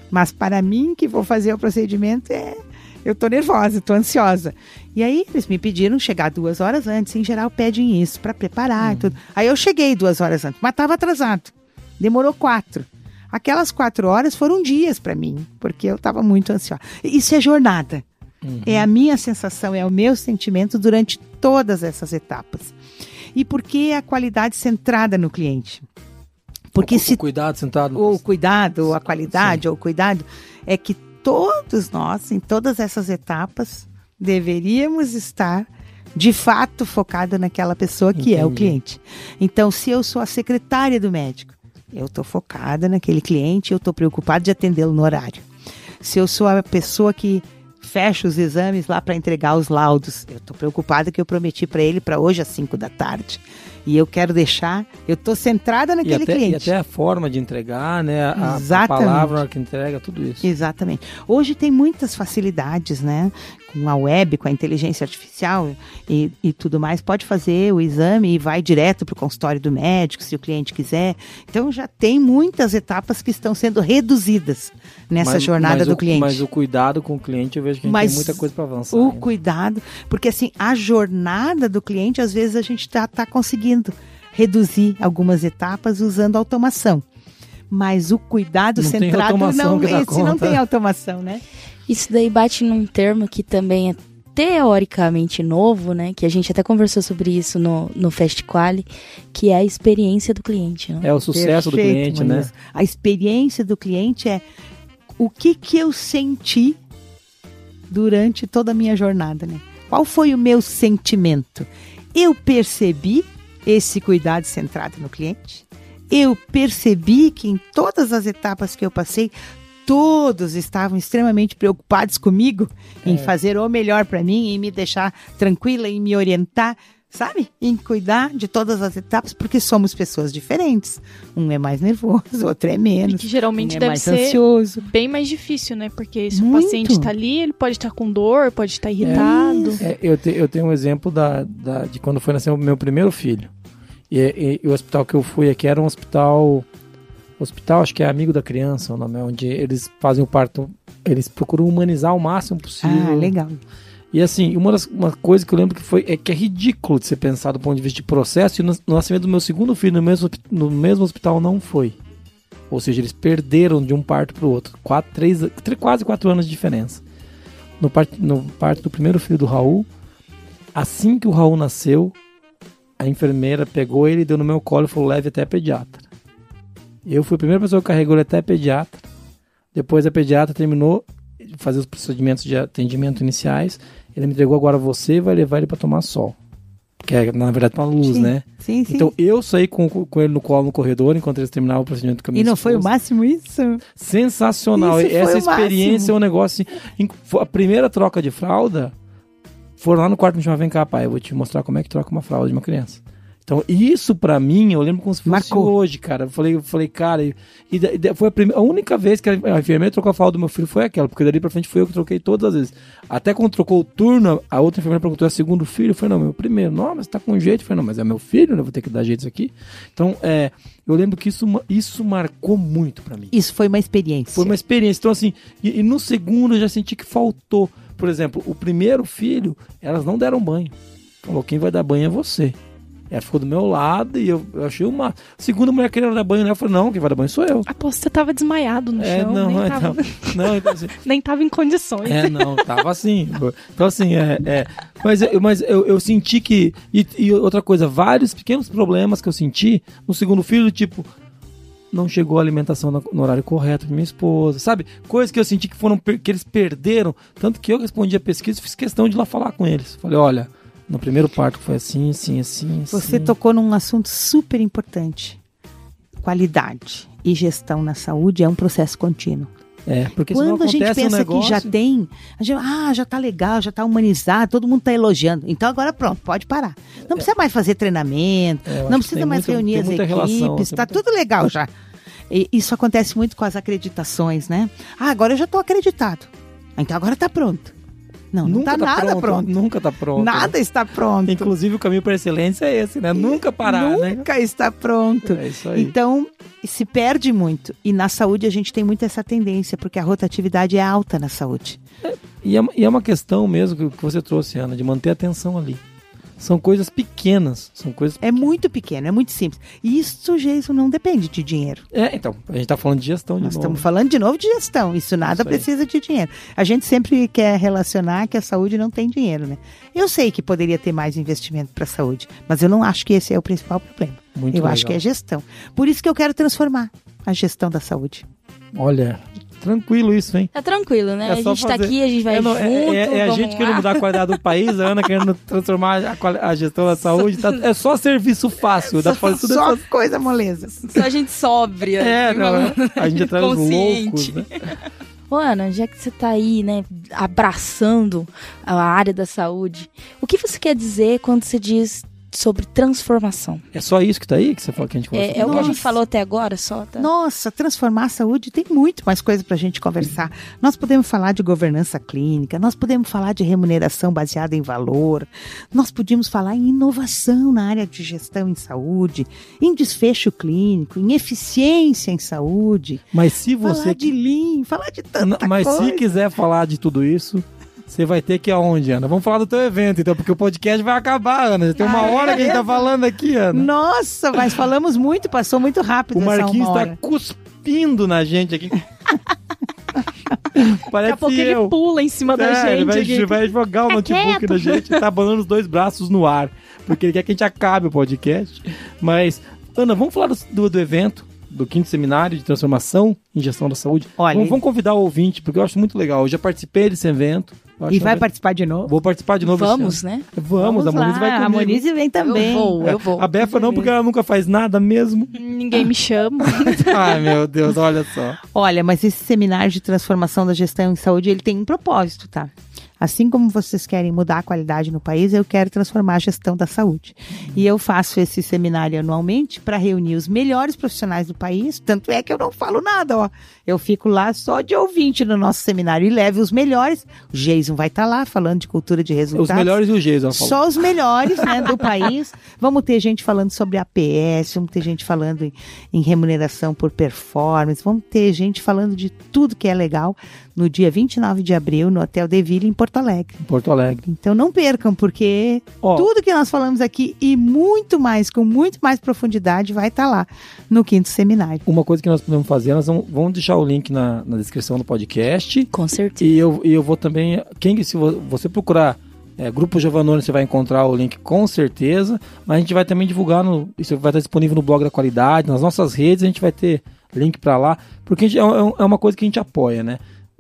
[SPEAKER 5] mas para mim que vou fazer o procedimento é eu tô nervosa, tô ansiosa. E aí eles me pediram chegar duas horas antes, em geral pedem isso para preparar e tudo. Aí eu cheguei duas horas antes, mas estava atrasado. Demorou quatro. Aquelas quatro horas foram dias para mim, porque eu estava muito ansiosa. Isso é jornada. É a minha sensação, é o meu sentimento durante todas essas etapas. E por que a qualidade centrada no cliente? Porque
[SPEAKER 1] o,
[SPEAKER 5] se
[SPEAKER 1] o cuidado sentado.
[SPEAKER 5] o cuidado, ou a qualidade, ou o cuidado, é que todos nós, em todas essas etapas, deveríamos estar de fato focado naquela pessoa que é o
[SPEAKER 1] Entendi.
[SPEAKER 5] cliente. Então, se eu sou a secretária do médico, Eu estou focada naquele cliente, eu estou preocupada de atendê-lo no horário. Se eu sou a pessoa que fecha os exames lá para entregar os laudos, eu estou preocupada que eu prometi para ele para hoje às 5 da tarde. E eu quero deixar, eu estou centrada
[SPEAKER 1] E
[SPEAKER 5] naquele
[SPEAKER 1] até, e
[SPEAKER 5] cliente.
[SPEAKER 1] até a forma de entregar, né? A, a palavra que entrega, tudo isso.
[SPEAKER 5] Exatamente. Hoje tem muitas facilidades, né? Com a web, com a inteligência artificial e, e tudo mais. Pode fazer o exame e vai direto para o consultório do médico, se o cliente quiser. Então já tem muitas etapas que estão sendo reduzidas nessa
[SPEAKER 1] Mas-
[SPEAKER 5] jornada
[SPEAKER 1] mas
[SPEAKER 5] do
[SPEAKER 1] o,
[SPEAKER 5] cliente.
[SPEAKER 1] Mas o cuidado com o cliente, eu vejo que a gente
[SPEAKER 5] Mas
[SPEAKER 1] tem muita coisa para avançar.
[SPEAKER 5] o
[SPEAKER 1] ainda.
[SPEAKER 5] cuidado, porque assim, a jornada do cliente, às vezes a gente está tá conseguindo reduzir algumas etapas usando automação. Mas o cuidado
[SPEAKER 1] Não
[SPEAKER 5] centrado não, esse não tem automação, né?
[SPEAKER 4] Isso daí bate num termo que também é teoricamente novo, né? Que a gente até conversou sobre isso no, no Fast Quali, que é a experiência do cliente, né?
[SPEAKER 1] É o sucesso do
[SPEAKER 5] Perfeito,
[SPEAKER 1] cliente, né?
[SPEAKER 5] A experiência do cliente é o que que eu senti durante toda a minha jornada, né? Qual foi o meu sentimento? Eu percebi esse cuidado centrado no cliente? Eu percebi que em todas as etapas que eu passei, todos estavam extremamente preocupados comigo em fazer o melhor para mim, em me deixar tranquila, em me orientar, sabe? Em cuidar de todas as etapas, porque somos pessoas diferentes. Um é mais nervoso, outro é
[SPEAKER 3] E
[SPEAKER 5] menos.
[SPEAKER 3] que geralmente
[SPEAKER 5] um é
[SPEAKER 3] deve
[SPEAKER 5] mais
[SPEAKER 3] ser
[SPEAKER 5] ansioso.
[SPEAKER 3] bem mais difícil, né? Porque se o
[SPEAKER 5] Muito.
[SPEAKER 3] paciente tá ali, ele pode estar com dor, pode estar irritado.
[SPEAKER 1] É, eu, te- eu tenho um exemplo da, da- de quando foi nascer o meu primeiro filho. E, e- e o hospital que eu fui aqui era um hospital. Hospital, acho que é amigo da criança, o nome é onde eles fazem o parto. Eles procuram humanizar o máximo possível.
[SPEAKER 5] Ah, legal.
[SPEAKER 1] E assim, uma, das, uma coisa que eu lembro que foi é que é ridículo de ser pensado do ponto de vista de processo, e no, no nascimento do meu segundo filho no mesmo, no mesmo hospital não foi. Ou seja, eles perderam de um parto para o outro. Quatro, três, tre- quase quatro anos de diferença. No parto, no parto do primeiro filho do Raul, assim que o Raul nasceu, a enfermeira pegou ele, deu no meu colo e falou: leve até a pediatra. Eu fui a primeira pessoa que carregou ele até a pediatra. Depois a pediatra terminou de fazer os procedimentos de atendimento iniciais. Ele me entregou agora você vai levar ele para tomar sol. Que é, na verdade, uma luz,
[SPEAKER 5] Sim,
[SPEAKER 1] né?
[SPEAKER 5] Sim, sim.
[SPEAKER 1] Então eu saí com, com ele no colo no corredor enquanto eles terminavam o procedimento com a minha
[SPEAKER 5] e não foi o
[SPEAKER 1] esposa.
[SPEAKER 5] máximo isso?
[SPEAKER 1] Sensacional.
[SPEAKER 5] Isso
[SPEAKER 1] Essa experiência
[SPEAKER 5] máximo.
[SPEAKER 1] é um negócio assim. A primeira troca de fralda foram lá no quarto me chamar, vem cá, pai, eu vou te mostrar como é que troca uma fralda de uma criança. Então, isso pra mim, eu lembro como se fosse
[SPEAKER 5] Marcou.
[SPEAKER 1] hoje, cara. Eu falei, eu falei cara, e, e e foi a, primeira, a única vez que a, a enfermeira trocou a fralda do meu filho foi aquela, porque dali pra frente foi eu que troquei todas as vezes. Até quando trocou o turno, a outra enfermeira perguntou, é segundo filho? Eu falei, não, meu primeiro. Não, mas tá com jeito. Eu falei, não, mas é meu filho, né? eu vou ter que dar jeito isso aqui. Então, é, eu lembro que isso, isso marcou muito pra mim.
[SPEAKER 5] Isso foi uma experiência.
[SPEAKER 1] Foi uma experiência. Então, assim, e, e no segundo eu já senti que faltou. Por exemplo, o primeiro filho, elas não deram banho. Falou, quem vai dar banho é você. Ela ficou do meu lado e eu, eu achei uma. Segunda mulher querendo dar banho, né? Eu falei, não, quem vai dar banho sou eu.
[SPEAKER 3] Aposto você tava desmaiado no
[SPEAKER 1] É,
[SPEAKER 3] chão,
[SPEAKER 1] não,
[SPEAKER 3] nem,
[SPEAKER 1] é,
[SPEAKER 3] tava,
[SPEAKER 1] Não, então, assim,
[SPEAKER 3] nem tava em condições.
[SPEAKER 1] é, não, tava assim. Então, assim, é. é mas eu- mas eu, eu senti que. E, e outra coisa, vários pequenos problemas que eu senti no segundo filho, tipo. Não chegou a alimentação no horário correto pra minha esposa, sabe? Coisas que eu senti que foram que eles perderam. Tanto que eu respondi a pesquisa e fiz questão de ir lá falar com eles. Falei, olha, no primeiro parto foi assim, assim, assim.
[SPEAKER 5] Você
[SPEAKER 1] assim.
[SPEAKER 5] tocou num assunto super importante. Qualidade e gestão na saúde é um processo contínuo.
[SPEAKER 1] É, porque
[SPEAKER 5] Quando a gente
[SPEAKER 1] acontece um
[SPEAKER 5] pensa que já
[SPEAKER 1] negócio-
[SPEAKER 5] tem, a gente, ah, já tá legal, já tá humanizado, todo mundo tá elogiando. Então agora pronto, pode parar. Não precisa mais fazer treinamento,
[SPEAKER 1] É,
[SPEAKER 5] não precisa mais
[SPEAKER 1] muita-
[SPEAKER 5] reunir as
[SPEAKER 1] relação,
[SPEAKER 5] equipes,
[SPEAKER 1] tem
[SPEAKER 5] tá
[SPEAKER 1] muita-
[SPEAKER 5] tudo legal já. E isso acontece muito com as acreditações, né? Ah, agora eu já tô acreditado. Então agora tá pronto. Não, não
[SPEAKER 1] nunca
[SPEAKER 5] tá, nada pronto.
[SPEAKER 1] Nunca tá pronto.
[SPEAKER 5] Nada está pronto.
[SPEAKER 1] Inclusive o caminho para excelência é esse, né? Nunca parar, né?
[SPEAKER 5] Nunca está pronto.
[SPEAKER 1] É isso aí.
[SPEAKER 5] Então, se perde muito. E na saúde a gente tem muito essa tendência, porque a rotatividade é alta na saúde.
[SPEAKER 1] E é, e é uma questão mesmo que, que você trouxe, Ana, de manter a atenção ali. São coisas pequenas, são coisas...
[SPEAKER 5] É muito pequeno, é muito simples. E isso, Jason, não depende de dinheiro.
[SPEAKER 1] É, então, a gente tá falando de gestão de
[SPEAKER 5] Nós
[SPEAKER 1] novo.
[SPEAKER 5] estamos falando de novo de gestão. Isso nada
[SPEAKER 1] Isso
[SPEAKER 5] precisa de dinheiro. A gente sempre quer relacionar que a saúde não tem dinheiro, né? Eu sei que poderia ter mais investimento para a saúde, mas eu não acho que esse é o principal problema.
[SPEAKER 1] Muito
[SPEAKER 5] eu
[SPEAKER 1] legal.
[SPEAKER 5] acho que é gestão. Por isso que eu quero transformar a gestão da saúde.
[SPEAKER 1] Olha, Tranquilo isso, hein?
[SPEAKER 4] Tá tranquilo, né?
[SPEAKER 1] É
[SPEAKER 4] a
[SPEAKER 1] só
[SPEAKER 4] gente tá
[SPEAKER 1] fazer.
[SPEAKER 4] aqui, a gente vai
[SPEAKER 1] É, não, é-
[SPEAKER 4] junto.
[SPEAKER 1] é, é a gente querendo
[SPEAKER 4] lá.
[SPEAKER 1] mudar a qualidade do país, a Ana querendo transformar a, quali- a gestão da saúde. tá- é só serviço fácil, dá pra fazer tudo
[SPEAKER 5] Só
[SPEAKER 1] essas-
[SPEAKER 5] coisa moleza.
[SPEAKER 4] Só a gente sóbria.
[SPEAKER 1] É, não, é. a gente atrás dos
[SPEAKER 4] Consciente.
[SPEAKER 1] loucos, né?
[SPEAKER 4] Ô, Ana, já que você tá aí, né, abraçando a área da saúde, o que você quer dizer quando você diz sobre transformação?
[SPEAKER 1] É só isso que tá aí que você falou que a gente conversou?
[SPEAKER 4] É, é o que a gente falou até agora, só? Tá?
[SPEAKER 5] Nossa, transformar a saúde tem muito mais coisa para a gente conversar. Nós podemos falar de governança clínica, nós podemos falar de remuneração baseada em valor, nós podíamos falar em inovação na área de gestão em saúde, em desfecho clínico, em eficiência em saúde,
[SPEAKER 1] Mas se
[SPEAKER 5] falar
[SPEAKER 1] você.
[SPEAKER 5] de Lean, falar de tanta
[SPEAKER 1] Mas
[SPEAKER 5] coisa.
[SPEAKER 1] se quiser falar de tudo isso, você vai ter que ir aonde, Ana? Vamos falar do teu evento, então, porque o podcast vai acabar, Ana. Já tem uma
[SPEAKER 5] Ah, é
[SPEAKER 1] hora que a gente tá falando aqui, Ana.
[SPEAKER 5] Nossa, mas falamos muito, passou muito rápido
[SPEAKER 1] O Marquinhos tá
[SPEAKER 5] hora.
[SPEAKER 1] cuspindo na gente aqui.
[SPEAKER 3] Daqui
[SPEAKER 1] Parece
[SPEAKER 3] a pouco
[SPEAKER 1] eu.
[SPEAKER 3] ele pula em cima da
[SPEAKER 1] É,
[SPEAKER 3] gente.
[SPEAKER 1] vai,
[SPEAKER 3] aqui.
[SPEAKER 1] vai jogar o notebook
[SPEAKER 3] quieto.
[SPEAKER 1] da gente, tá abanando os dois braços no ar, porque ele quer que a gente acabe o podcast. Mas, Ana, vamos falar do, do, do evento, do quinto seminário de transformação em gestão da saúde.
[SPEAKER 5] Olha,
[SPEAKER 1] vamos, vamos convidar o ouvinte, porque eu acho muito legal. Eu já participei desse evento.
[SPEAKER 5] E vai participar de novo?
[SPEAKER 1] Vou participar de novo
[SPEAKER 4] Vamos, né?
[SPEAKER 1] ano. Vamos, a Monize
[SPEAKER 5] lá,
[SPEAKER 1] vai
[SPEAKER 5] A
[SPEAKER 1] comigo.
[SPEAKER 5] Monize vem também.
[SPEAKER 4] Eu vou, eu vou.
[SPEAKER 1] A Befa não, porque ela nunca faz nada mesmo.
[SPEAKER 3] Ninguém me chama.
[SPEAKER 1] Ai, meu Deus, olha só.
[SPEAKER 5] Olha, mas esse seminário de transformação da gestão em saúde, ele tem um propósito, tá? Assim como vocês querem mudar a qualidade no país, eu quero transformar a gestão da saúde. E eu faço esse seminário anualmente para reunir os melhores profissionais do país. Tanto é que eu não falo nada, ó. Eu fico lá só de ouvinte no nosso seminário e levo os melhores. O Jason vai estar lá falando de cultura de resultados.
[SPEAKER 1] Os melhores e o ela falou.
[SPEAKER 5] Só os melhores né, do país. Vamos ter gente falando sobre APS, vamos ter gente falando em, em remuneração por performance, vamos ter gente falando de tudo que é legal no dia 29 de abril no Hotel Deville em Porto Alegre.
[SPEAKER 1] Em Porto Alegre.
[SPEAKER 5] Então não percam, porque
[SPEAKER 1] Ó,
[SPEAKER 5] tudo que nós falamos aqui e muito mais, com muito mais profundidade, vai estar lá no quinto seminário.
[SPEAKER 1] uma coisa que nós podemos fazer, nós vamos, vamos deixar o link na, na descrição do podcast.
[SPEAKER 4] Com certeza.
[SPEAKER 1] E eu, e eu vou também. Quem, se vo- você procurar é, Grupo Giovanoni, você vai encontrar o link com certeza. Mas a gente vai também divulgar. No, isso vai estar disponível no blog da qualidade, nas nossas redes, a gente vai ter link para lá. Porque a gente- é, um- é uma coisa que a gente apoia, né?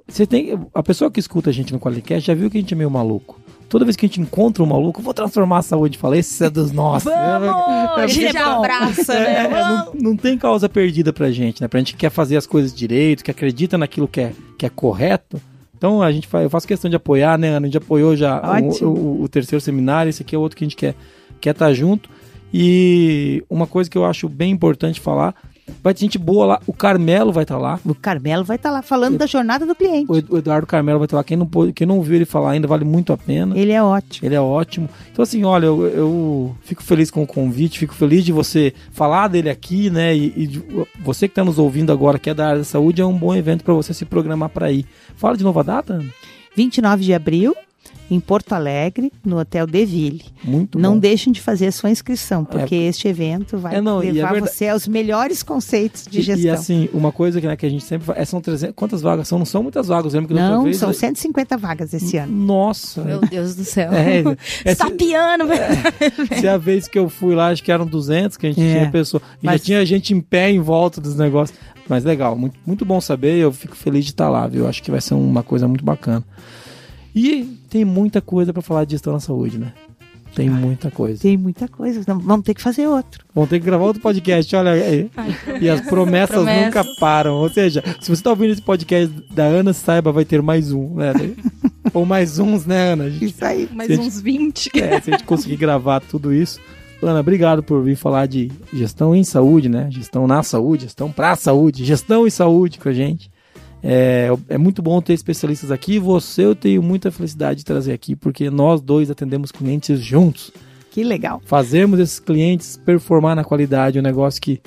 [SPEAKER 1] Você tem, a pessoa que escuta a gente no Qualicast já viu que a gente é meio maluco. Toda vez que a gente encontra um maluco, eu vou transformar a saúde. Fala, esse é dos nossos.
[SPEAKER 4] Vamos!
[SPEAKER 1] É,
[SPEAKER 4] a gente já abraça,
[SPEAKER 1] É,
[SPEAKER 4] né?
[SPEAKER 1] é, não, não tem causa perdida pra gente, né? Pra gente que quer fazer as coisas direito, que acredita naquilo que é, que é correto. Então a gente faz, eu faço questão de apoiar, né, Ana? A gente apoiou já o, o- o terceiro seminário, esse aqui é outro que a gente quer quer estar junto. E uma coisa que eu acho bem importante falar, vai ter gente boa lá, o Carmelo vai estar lá.
[SPEAKER 5] O Carmelo vai estar lá falando da jornada do cliente.
[SPEAKER 1] O Ed- o Eduardo Carmelo vai estar lá. Quem não, pôde- quem não ouviu ele falar ainda, vale muito a pena.
[SPEAKER 5] Ele é ótimo.
[SPEAKER 1] Ele é ótimo. Então, assim, olha, eu, eu fico feliz com o convite, fico feliz de você falar dele aqui, né? E, e de- você que está nos ouvindo agora, que é da área da saúde, é um bom evento para você se programar para ir. Fala de novo a data? Ana.
[SPEAKER 5] 29 de abril, em Porto Alegre, no Hotel Deville.
[SPEAKER 1] Muito
[SPEAKER 5] Não
[SPEAKER 1] bom.
[SPEAKER 5] deixem de fazer a sua inscrição, porque este evento vai
[SPEAKER 1] É, não, e é
[SPEAKER 5] levar
[SPEAKER 1] verdade-
[SPEAKER 5] você aos melhores conceitos de
[SPEAKER 1] E-
[SPEAKER 5] gestão.
[SPEAKER 1] E, assim, uma coisa que, né, que a gente sempre fala, é, são 300, quantas vagas são? Não são muitas vagas, lembra que
[SPEAKER 5] Não,
[SPEAKER 1] vez...
[SPEAKER 5] são 150 vagas esse ano.
[SPEAKER 1] Nossa!
[SPEAKER 4] Meu Deus do céu.
[SPEAKER 1] É, é,
[SPEAKER 4] Está piano, velho.
[SPEAKER 1] se a vez que eu fui lá, acho que eram 200 que a gente
[SPEAKER 5] É.
[SPEAKER 1] tinha pessoa. E
[SPEAKER 5] Mas-
[SPEAKER 1] já tinha gente em pé em volta dos negócios. Mas legal, muito, muito bom saber. Eu fico feliz de estar lá, viu? Acho que vai ser uma coisa muito bacana. E tem muita coisa para falar de gestão na saúde, né? Tem muita coisa.
[SPEAKER 5] Tem muita coisa, vamos ter que fazer outro.
[SPEAKER 1] Vamos ter que gravar outro podcast, olha aí. E as promessas,
[SPEAKER 4] Promessas.
[SPEAKER 1] nunca param. Ou seja, se você tá ouvindo esse podcast da Ana, saiba, vai ter mais um, né? Ou mais uns, né, Ana? Gente
[SPEAKER 5] Isso aí.
[SPEAKER 3] Mais
[SPEAKER 1] Gente.
[SPEAKER 3] uns 20.
[SPEAKER 1] É, se a gente conseguir gravar tudo isso. Ana, obrigado por vir falar de gestão em saúde, né? Gestão na saúde, gestão pra saúde, gestão e saúde com a gente. É, é muito bom ter especialistas aqui. Você eu tenho muita felicidade de trazer aqui, porque nós dois atendemos clientes juntos.
[SPEAKER 5] Que legal.
[SPEAKER 1] Fazemos esses clientes performar na qualidade, um negócio que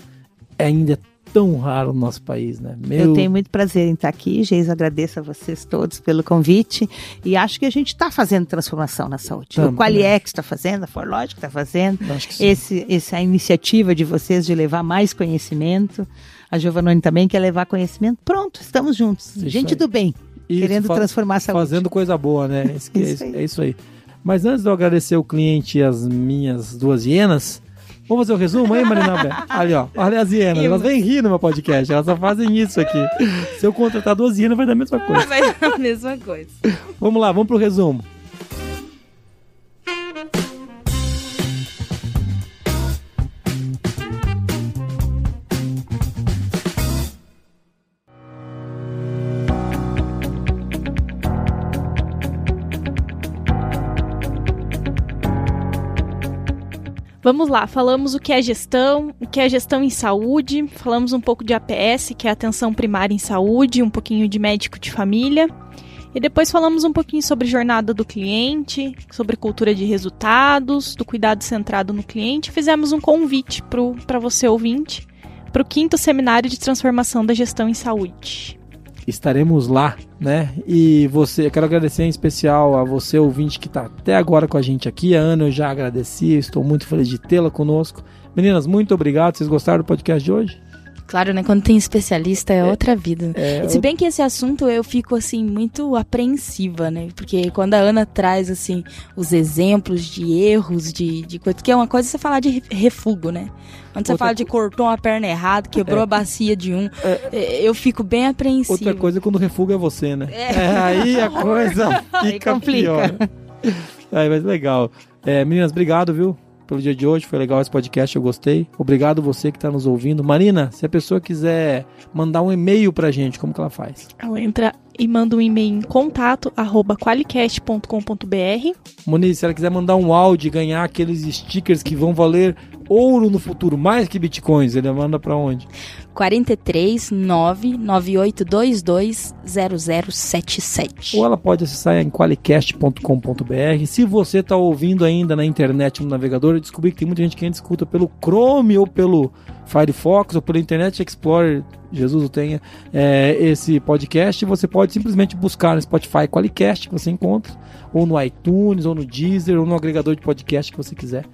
[SPEAKER 1] ainda é tão raro no nosso país, né? Meu,
[SPEAKER 5] Eu tenho muito prazer em estar aqui, Geis. Agradeço a vocês todos pelo convite. E acho que a gente está fazendo transformação na saúde.
[SPEAKER 1] Também.
[SPEAKER 5] O Qualiex está fazendo, a Forlogic está fazendo.
[SPEAKER 1] acho que sim.
[SPEAKER 5] Esse, essa iniciativa de vocês de levar mais conhecimento. A Giovanoni também quer levar conhecimento. Pronto, estamos juntos.
[SPEAKER 1] Isso
[SPEAKER 5] gente
[SPEAKER 1] aí.
[SPEAKER 5] do bem,
[SPEAKER 1] Isso,
[SPEAKER 5] querendo transformar a saúde.
[SPEAKER 1] fazendo coisa boa, né?
[SPEAKER 5] Isso
[SPEAKER 1] é,
[SPEAKER 5] aí.
[SPEAKER 1] é isso aí. Mas antes de eu agradecer o cliente e as minhas duas hienas, Vamos fazer o resumo aí, Marina Bé? Ali, ó. Olha as hienas. Elas vêm rir no meu podcast. Elas só fazem isso aqui. Se eu contratar duas hienas, vai dar a mesma coisa.
[SPEAKER 4] Vai dar a mesma coisa.
[SPEAKER 1] Vamos lá, vamos pro resumo.
[SPEAKER 3] Vamos lá, falamos o que é gestão, o que é gestão em saúde, falamos um pouco de APS, que é atenção primária em saúde, um pouquinho de médico de família. E depois falamos um pouquinho sobre jornada do cliente, sobre cultura de resultados, do cuidado centrado no cliente. Fizemos um convite para você ouvinte para o quinto seminário de transformação da gestão em saúde
[SPEAKER 1] estaremos lá, né? E você, eu quero agradecer em especial a você, ouvinte, que está até agora com a gente aqui. A Ana eu já agradeci, estou muito feliz de tê-la conosco. Meninas, muito obrigado. Vocês gostaram do podcast de hoje?
[SPEAKER 4] Claro, né? Quando tem especialista é, é outra vida. É, Se bem que esse assunto eu fico assim muito apreensiva, né? Porque quando a Ana traz assim os exemplos de erros de, de coisa, que é uma coisa você falar de refugo, né? Quando você Outra... fala de cortou uma perna errada, quebrou é. a bacia de um, é. é eu fico bem apreensiva.
[SPEAKER 1] Outra coisa é quando o refugo é você, né? É. é aí a coisa fica pior. Aí, mas legal. É, meninas, obrigado, viu? Pelo dia de hoje. Foi legal esse podcast, eu gostei. Obrigado você que está nos ouvindo. Marina, se a pessoa quiser mandar um e-mail pra gente, como que ela faz?
[SPEAKER 3] Ela entra e manda um e-mail em contato arroba qualicast.com.br
[SPEAKER 1] Moniz, se ela quiser mandar um áudio e ganhar aqueles stickers que vão valer ouro no futuro, mais que bitcoins, ele manda para onde?
[SPEAKER 4] 43 99822 0077.
[SPEAKER 1] Ou ela pode acessar em qualicast.com.br. Se você está ouvindo ainda na internet no navegador, eu descobri que tem muita gente que ainda escuta pelo Chrome ou pelo Firefox ou pelo Internet Explorer, Jesus o tenha, é, esse podcast. Você pode simplesmente buscar no Spotify Qualicast que você encontra, ou no iTunes, ou no Deezer, ou no agregador de podcast que você quiser.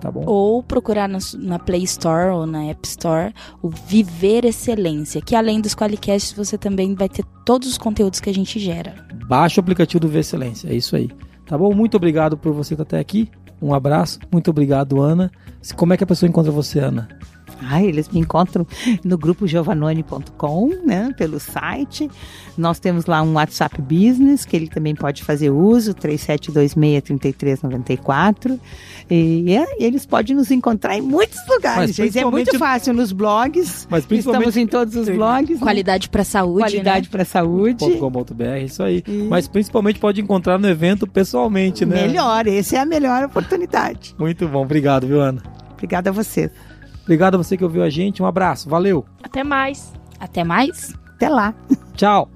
[SPEAKER 1] Tá bom.
[SPEAKER 4] Ou procurar na, na, Play Store ou na App Store o Viver Excelência, que além dos Qualicasts você também vai ter todos os conteúdos que a gente gera.
[SPEAKER 1] Baixe o aplicativo do Viver Excelência, é isso aí. Tá bom? Muito obrigado por você estar até aqui. Um abraço. Muito obrigado, Ana. Como é que a pessoa encontra você, Ana?
[SPEAKER 5] Ah, eles me encontram no grupo giovanoni.com, né, pelo site. Nós temos lá um WhatsApp Business, que ele também pode fazer uso, 3726-3394. E, é, eles podem nos encontrar em muitos lugares, gente. É muito fácil nos blogs. Mas Estamos em todos os blogs.
[SPEAKER 4] Né? Qualidade para saúde.
[SPEAKER 5] Qualidade
[SPEAKER 4] né?
[SPEAKER 5] para saúde.
[SPEAKER 1] .com.br, isso aí. E... Mas principalmente pode encontrar no evento pessoalmente, né?
[SPEAKER 5] Melhor, essa é a melhor oportunidade.
[SPEAKER 1] Muito bom, obrigado, viu, Ana?
[SPEAKER 5] Obrigada a você.
[SPEAKER 1] Obrigado a você que ouviu a gente. Um abraço. Valeu.
[SPEAKER 3] Até mais.
[SPEAKER 4] Até mais.
[SPEAKER 5] Até lá.
[SPEAKER 1] Tchau.